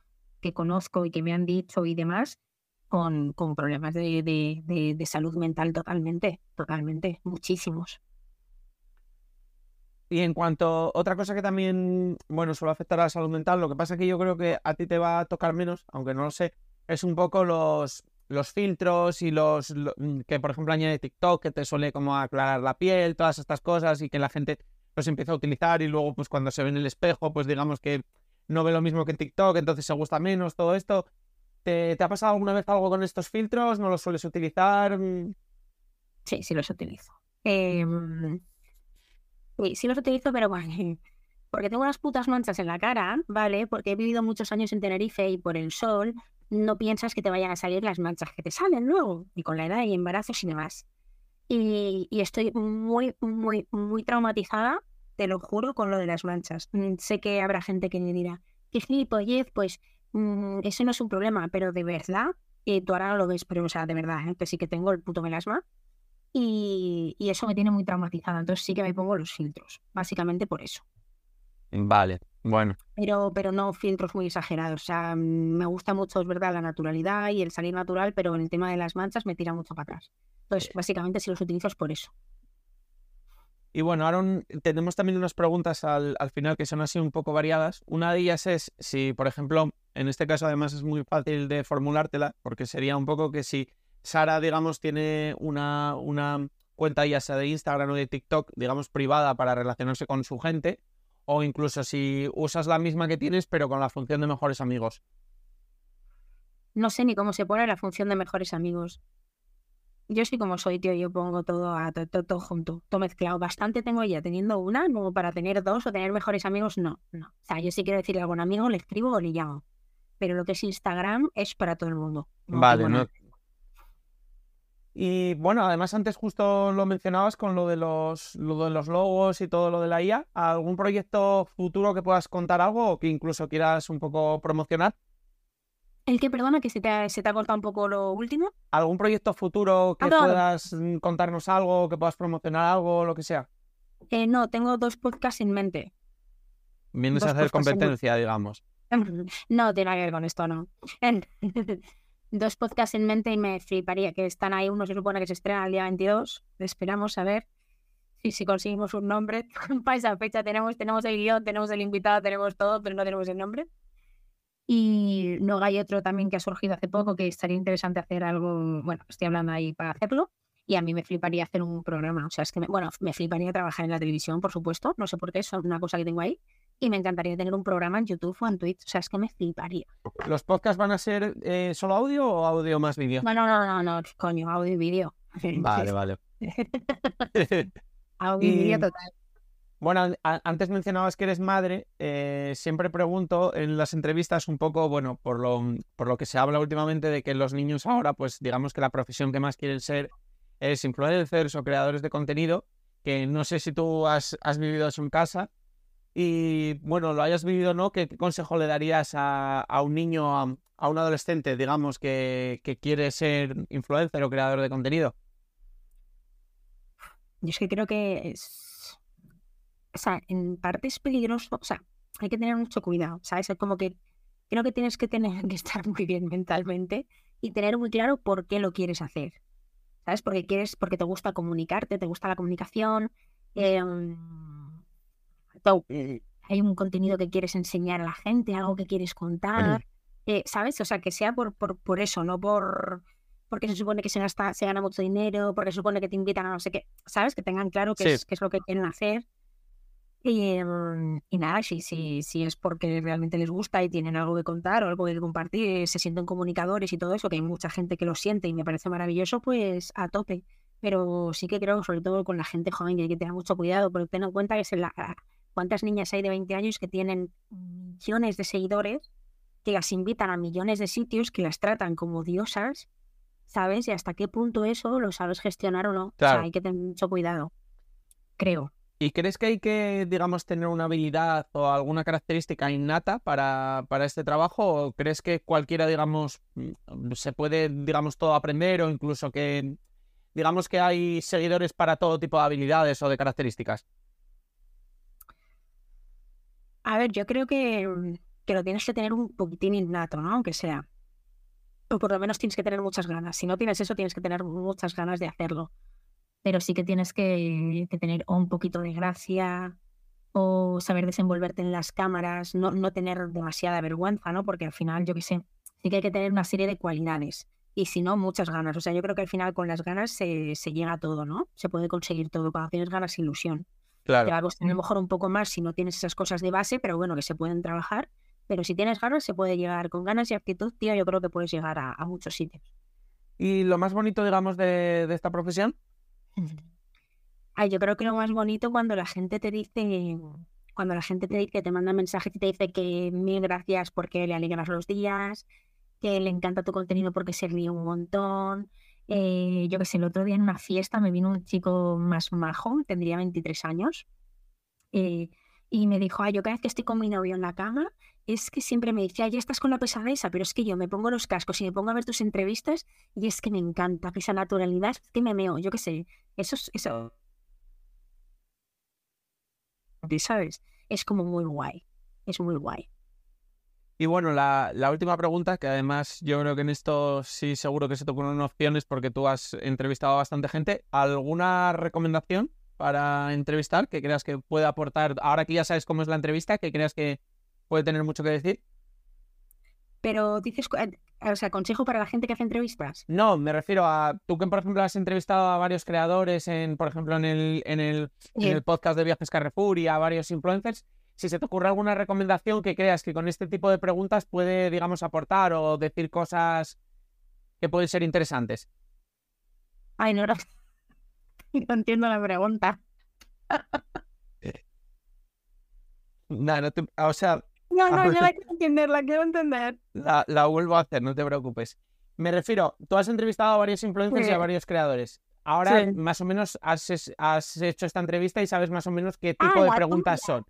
Speaker 2: que conozco y que me han dicho y demás, con, con problemas de, de- salud mental totalmente, totalmente, muchísimos.
Speaker 3: Y en cuanto otra cosa que también, bueno, suele afectar a la salud mental, lo que pasa es que yo creo que a ti te va a tocar menos, aunque no lo sé, es un poco los, los filtros y los lo- mm, que, por ejemplo, añade TikTok, que te suele como aclarar la piel, todas estas cosas, y que la gente los empieza a utilizar y luego, pues cuando se ve en el espejo, pues digamos que no ve lo mismo que en TikTok, entonces se gusta menos todo esto. ¿Te, te ha pasado alguna vez algo con estos filtros? ¿No los sueles utilizar? Mm,
Speaker 2: Sí, sí los utilizo. Em, sí, sí los utilizo, pero bueno, porque tengo unas putas manchas en la cara, ¿vale? Porque he vivido muchos años en Tenerife y por el sol no piensas que te vayan a salir las manchas que te salen luego, y con la edad y embarazos y demás. Y estoy muy, muy, muy traumatizada, te lo juro, con lo de las manchas. Mm, Sé que habrá gente que me dirá, qué gilipollez, pues mm, eso no es un problema, pero de verdad, eh, tú ahora no lo ves, pero o sea, de verdad, ¿eh? que sí que tengo el puto melasma. Y, y eso me tiene muy traumatizada. Entonces sí que me pongo los filtros, básicamente por eso.
Speaker 3: Vale, bueno.
Speaker 2: Pero, pero no filtros muy exagerados. O sea, mm, me gusta mucho, es verdad, la naturalidad y el salir natural, pero en el tema de las manchas me tira mucho para atrás. Entonces, básicamente, si los utilizo es por eso.
Speaker 3: Y bueno, un- tenemos también unas preguntas al, al final que son así un poco variadas. Una de ellas es si, por ejemplo, en este caso además es muy fácil de formulártela, porque sería un poco que si Sara, digamos, tiene una, una cuenta ya sea de Instagram o de TikTok, digamos, privada para relacionarse con su gente, o incluso si usas la misma que tienes, pero con la función de mejores amigos.
Speaker 2: No sé ni cómo se pone la función de mejores amigos. Yo soy como soy, tío. Yo pongo todo, a, to- to- todo, junto, todo mezclado. Bastante tengo ya teniendo una, como para tener dos o tener mejores amigos, no, no. O sea, yo si quiero decirle a algún amigo, le escribo o le llamo. Pero lo que es Instagram es para todo el mundo. No
Speaker 3: Vale, no. Y bueno, además antes justo lo mencionabas con lo de los, lo de los logos y todo lo de la IA. ¿Algún proyecto futuro que puedas contar algo o que incluso quieras un poco promocionar?
Speaker 2: El que, perdona, que se te ha, se te ha cortado un poco lo último.
Speaker 3: ¿Algún proyecto futuro que
Speaker 2: Ah, claro.
Speaker 3: puedas mm, contarnos algo, que puedas promocionar algo, lo que sea?
Speaker 2: Eh, no, tengo dos podcasts en mente.
Speaker 3: Vienes a hacer
Speaker 2: en-
Speaker 3: competencia, digamos.
Speaker 2: No tiene nada que ver con esto, no. Dos podcasts en mente y me fliparía que están ahí. Uno se supone que se estrena el día 22. Esperamos a ver si, si conseguimos un nombre. Para esa fecha tenemos, tenemos el guion, tenemos el invitado, tenemos todo, pero no tenemos el nombre. Y luego hay otro también que ha surgido hace poco que estaría interesante hacer algo. Bueno, estoy hablando ahí para hacerlo. Y a mí me fliparía hacer un programa. O sea, es que, me- bueno, me fliparía trabajar en la televisión, por supuesto. No sé por qué, es una cosa que tengo ahí. Y me encantaría tener un programa en YouTube o en Twitch. O sea, es que me fliparía.
Speaker 3: ¿Los podcasts van a ser eh, solo audio o audio más vídeo?
Speaker 2: No, no, no, no, no, coño, audio y vídeo.
Speaker 3: Vale, vale.
Speaker 2: Auditoría total.
Speaker 3: Bueno, antes mencionabas que eres madre. Eh, siempre pregunto en las entrevistas un poco, bueno, por lo, por lo que se habla últimamente de que los niños ahora, pues digamos que la profesión que más quieren ser es influencers o creadores de contenido, que no sé si tú has, vivido eso en casa. Y bueno, lo hayas vivido o no, ¿qué, consejo le darías a, un niño, a, a, un adolescente, digamos, que, que quiere ser influencer o creador de contenido?
Speaker 2: Yo es que creo que o sea, en parte es peligroso, o sea, hay que tener mucho cuidado, ¿sabes? Es como que creo que tienes que tener que estar muy bien mentalmente y tener muy claro por qué lo quieres hacer, ¿sabes? Porque quieres, porque te gusta comunicarte, te gusta la comunicación, em, hay un contenido que quieres enseñar a la gente, algo que quieres contar, eh, ¿sabes? O sea, que sea por, por, por eso, no por porque se supone que se, gasta, se gana mucho dinero, porque se supone que te invitan a no sé qué, ¿sabes? Que tengan claro qué, es, qué es lo que quieren hacer y, mm, y, nada, si, si, si es porque realmente les gusta y tienen algo que contar o algo que compartir, se sienten comunicadores y todo eso, que hay mucha gente que lo siente y me parece maravilloso, pues a tope. Pero sí que creo, sobre todo con la gente joven, que hay que tener mucho cuidado, porque ten en cuenta que es la, cuántas niñas hay de 20 años que tienen millones de seguidores, que las invitan a millones de sitios, que las tratan como diosas, ¿sabes? Y hasta qué punto eso lo sabes gestionar o no. O sea, hay que tener mucho cuidado, creo.
Speaker 3: ¿Y crees que hay que, digamos, tener una habilidad o alguna característica innata para, para este trabajo? ¿O crees que cualquiera, digamos, mm, se puede, digamos, todo aprender o incluso que, digamos, que hay seguidores para todo tipo de habilidades o de características?
Speaker 2: A ver, yo creo que, mm, que lo tienes que tener un poquitín innato, ¿no? Aunque sea. O por lo menos tienes que tener muchas ganas. Si no tienes eso, tienes que tener muchas ganas de hacerlo pero sí que tienes que, tener un poquito de gracia o saber desenvolverte en las cámaras, no, no tener demasiada vergüenza, ¿no? Porque al final, yo qué sé, sí que hay que tener una serie de cualidades y si no, muchas ganas. O sea, yo creo que al final con las ganas se, se llega a todo, ¿no? Se puede conseguir todo. Cuando tienes ganas, ilusión.
Speaker 3: Claro.
Speaker 2: Te va a costar a lo mejor un poco más si no tienes esas cosas de base, pero bueno, que se pueden trabajar. Pero si tienes ganas, se puede llegar con ganas y actitud, tío, yo creo que puedes llegar a, a muchos sitios.
Speaker 3: ¿Y lo más bonito, digamos, de, de esta profesión?
Speaker 2: Ay, yo creo que lo más bonito cuando la gente te dice, cuando la gente te dice, te manda mensajes y te dice que mil gracias porque le alegras los días, que le encanta tu contenido porque se ríe un montón. Eh, yo que sé, el otro día en una fiesta me vino un chico más majo, tendría 23 años, eh, y me dijo, ay, yo cada vez que estoy con mi novio en la cama, es que siempre me dice, ya estás con la pesadeza, pero es que yo me pongo los cascos y me pongo a ver tus entrevistas y es que me encanta esa naturalidad, que me meo, yo qué sé, eso es, eso, ¿sabes? Es como muy guay, es muy guay.
Speaker 3: Y bueno, la, la, última pregunta, que además yo creo que en esto sí seguro que se te ocurren opciones porque tú has entrevistado a bastante gente. ¿Alguna recomendación para entrevistar que creas que puede aportar, ahora que ya sabes cómo es la entrevista, que creas que puede tener mucho que decir.
Speaker 2: Pero dices, eh, o sea, consejo para la gente que hace entrevistas.
Speaker 3: No, me refiero a tú que, por ejemplo, has entrevistado a varios creadores, en, por ejemplo, en el, en el, en el podcast de Viajes Carrefour y a varios influencers. Si se te ocurre alguna recomendación que creas que con este tipo de preguntas puede, digamos, aportar o decir cosas que pueden ser interesantes.
Speaker 2: Ay, no, no, no entiendo la pregunta.
Speaker 3: no, no te, o sea,
Speaker 2: no, no, yo la quiero entender, la quiero entender.
Speaker 3: La, vuelvo a hacer, no te preocupes. Me refiero, tú has entrevistado a varios influencers y a varios creadores. Ahora, más o menos, has, hecho esta entrevista y sabes más o menos qué tipo ah, de preguntas son.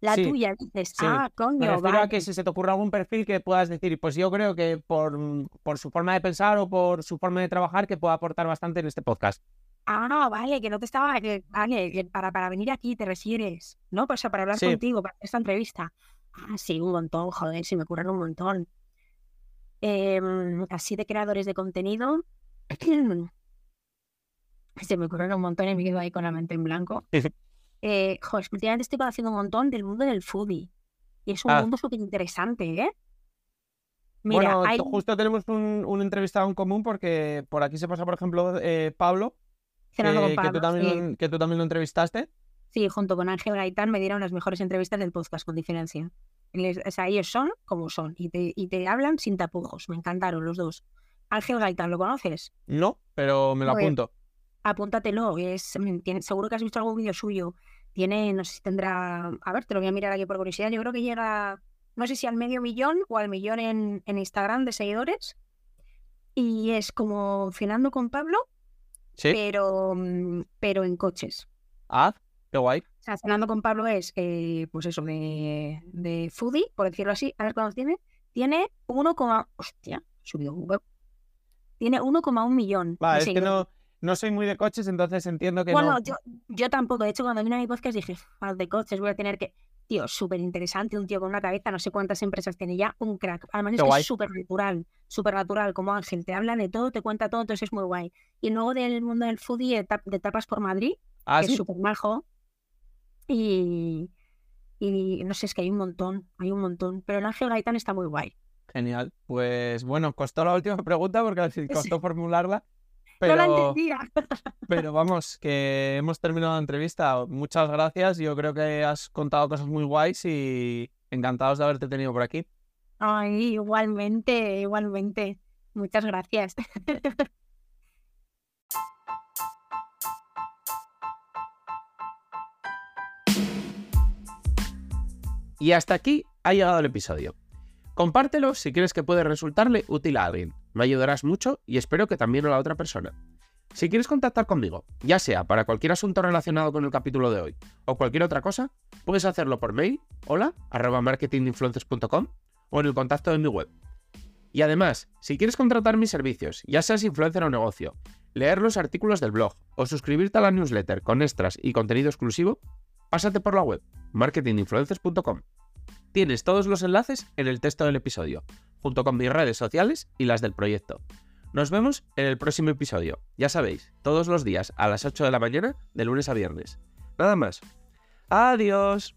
Speaker 2: La tuya, dices. Ah, coño.
Speaker 3: Me refiero a que si se te ocurre algún perfil que puedas decir, pues yo creo que por, por su forma de pensar o por su forma de trabajar, que pueda aportar bastante en este podcast.
Speaker 2: Ah, vale, que no te estaba. vale, para, para venir aquí te refieres, ¿no? Pues para hablar contigo, para esta entrevista. Ah, sí, un montón, joder, se me ocurren un montón. Em, así de creadores de contenido. se me ocurren un montón y me quedo ahí con la mente en blanco. eh, joder, últimamente estoy haciendo un montón del mundo del foodie. Y es un ah. mundo súper interesante, ¿eh?
Speaker 3: Mira, bueno, justo tenemos un, un, entrevistado en común porque por aquí se pasa, por ejemplo, eh, Pablo, que, tú también, que tú también lo entrevistaste.
Speaker 2: Sí, junto con Ángel Gaitán me dieron las mejores entrevistas del podcast, con diferencia. o sea, ellos son como son y te, y te hablan sin tapujos. Me encantaron los dos. Ángel Gaitán, ¿lo conoces?
Speaker 3: No, pero me lo apunto.
Speaker 2: apúntatelo. Es, mm, tiene, seguro que has visto algún vídeo suyo. Tiene, no sé si tendrá, a ver, te lo voy a mirar aquí por curiosidad. Yo creo que llega, no sé si al medio millón o al millón en, en Instagram de seguidores. Y es como cenando con Pablo,
Speaker 1: ¿Sí?
Speaker 2: pero, mm, pero en coches.
Speaker 1: Ah, qué guay.
Speaker 2: O sea, cenando con Pablo es, eh, pues eso, de, de foodie, por decirlo así. A ver cuántos tiene. Tiene 1, hostia, subió un huevo. Tiene 1,1 millón.
Speaker 1: Va, es que no, no soy muy de coches, entonces entiendo que
Speaker 2: Bueno,
Speaker 1: no.
Speaker 2: yo, yo tampoco. De hecho, cuando vine a mi podcast dije, "Ah, de coches voy a tener que... Tío, súper interesante, un tío con una cabeza, no sé cuántas empresas tiene ya, un crack. Además es que súper natural, súper natural, como Ángel. Te habla de todo, te cuenta todo, entonces es muy guay. Y luego del mundo del foodie, de, tap- de tapas por Madrid,
Speaker 1: Ah,
Speaker 2: que
Speaker 1: sí.
Speaker 2: es súper majo. Y, y no sé, es que hay un montón, hay un montón. Pero el Ángel Gaitán está muy guay.
Speaker 1: Genial. Pues bueno, costó la última pregunta porque costó formularla.
Speaker 2: No la
Speaker 1: Pero,
Speaker 2: entendía.
Speaker 1: pero vamos, que hemos terminado la entrevista. Muchas gracias. Yo creo que has contado cosas muy guays y encantados de haberte tenido por aquí.
Speaker 2: Ay, igualmente, igualmente. Muchas gracias.
Speaker 1: Y hasta aquí ha llegado el episodio. Compártelo si crees que puede resultarle útil a alguien. Me ayudarás mucho y espero que también a la otra persona. Si quieres contactar conmigo, ya sea para cualquier asunto relacionado con el capítulo de hoy o cualquier otra cosa, puedes hacerlo por mail, hola, arroba marketinginfluencers.com o en el contacto de mi web. Y además, si quieres contratar mis servicios, ya seas influencer o negocio, leer los artículos del blog o suscribirte a la newsletter con extras y contenido exclusivo, pásate por la web marketinginfluencers.com. Tienes todos los enlaces en el texto del episodio, junto con mis redes sociales y las del proyecto. Nos vemos en el próximo episodio, ya sabéis, todos los días a las 8 de la mañana, de lunes a viernes. Nada más. Adiós.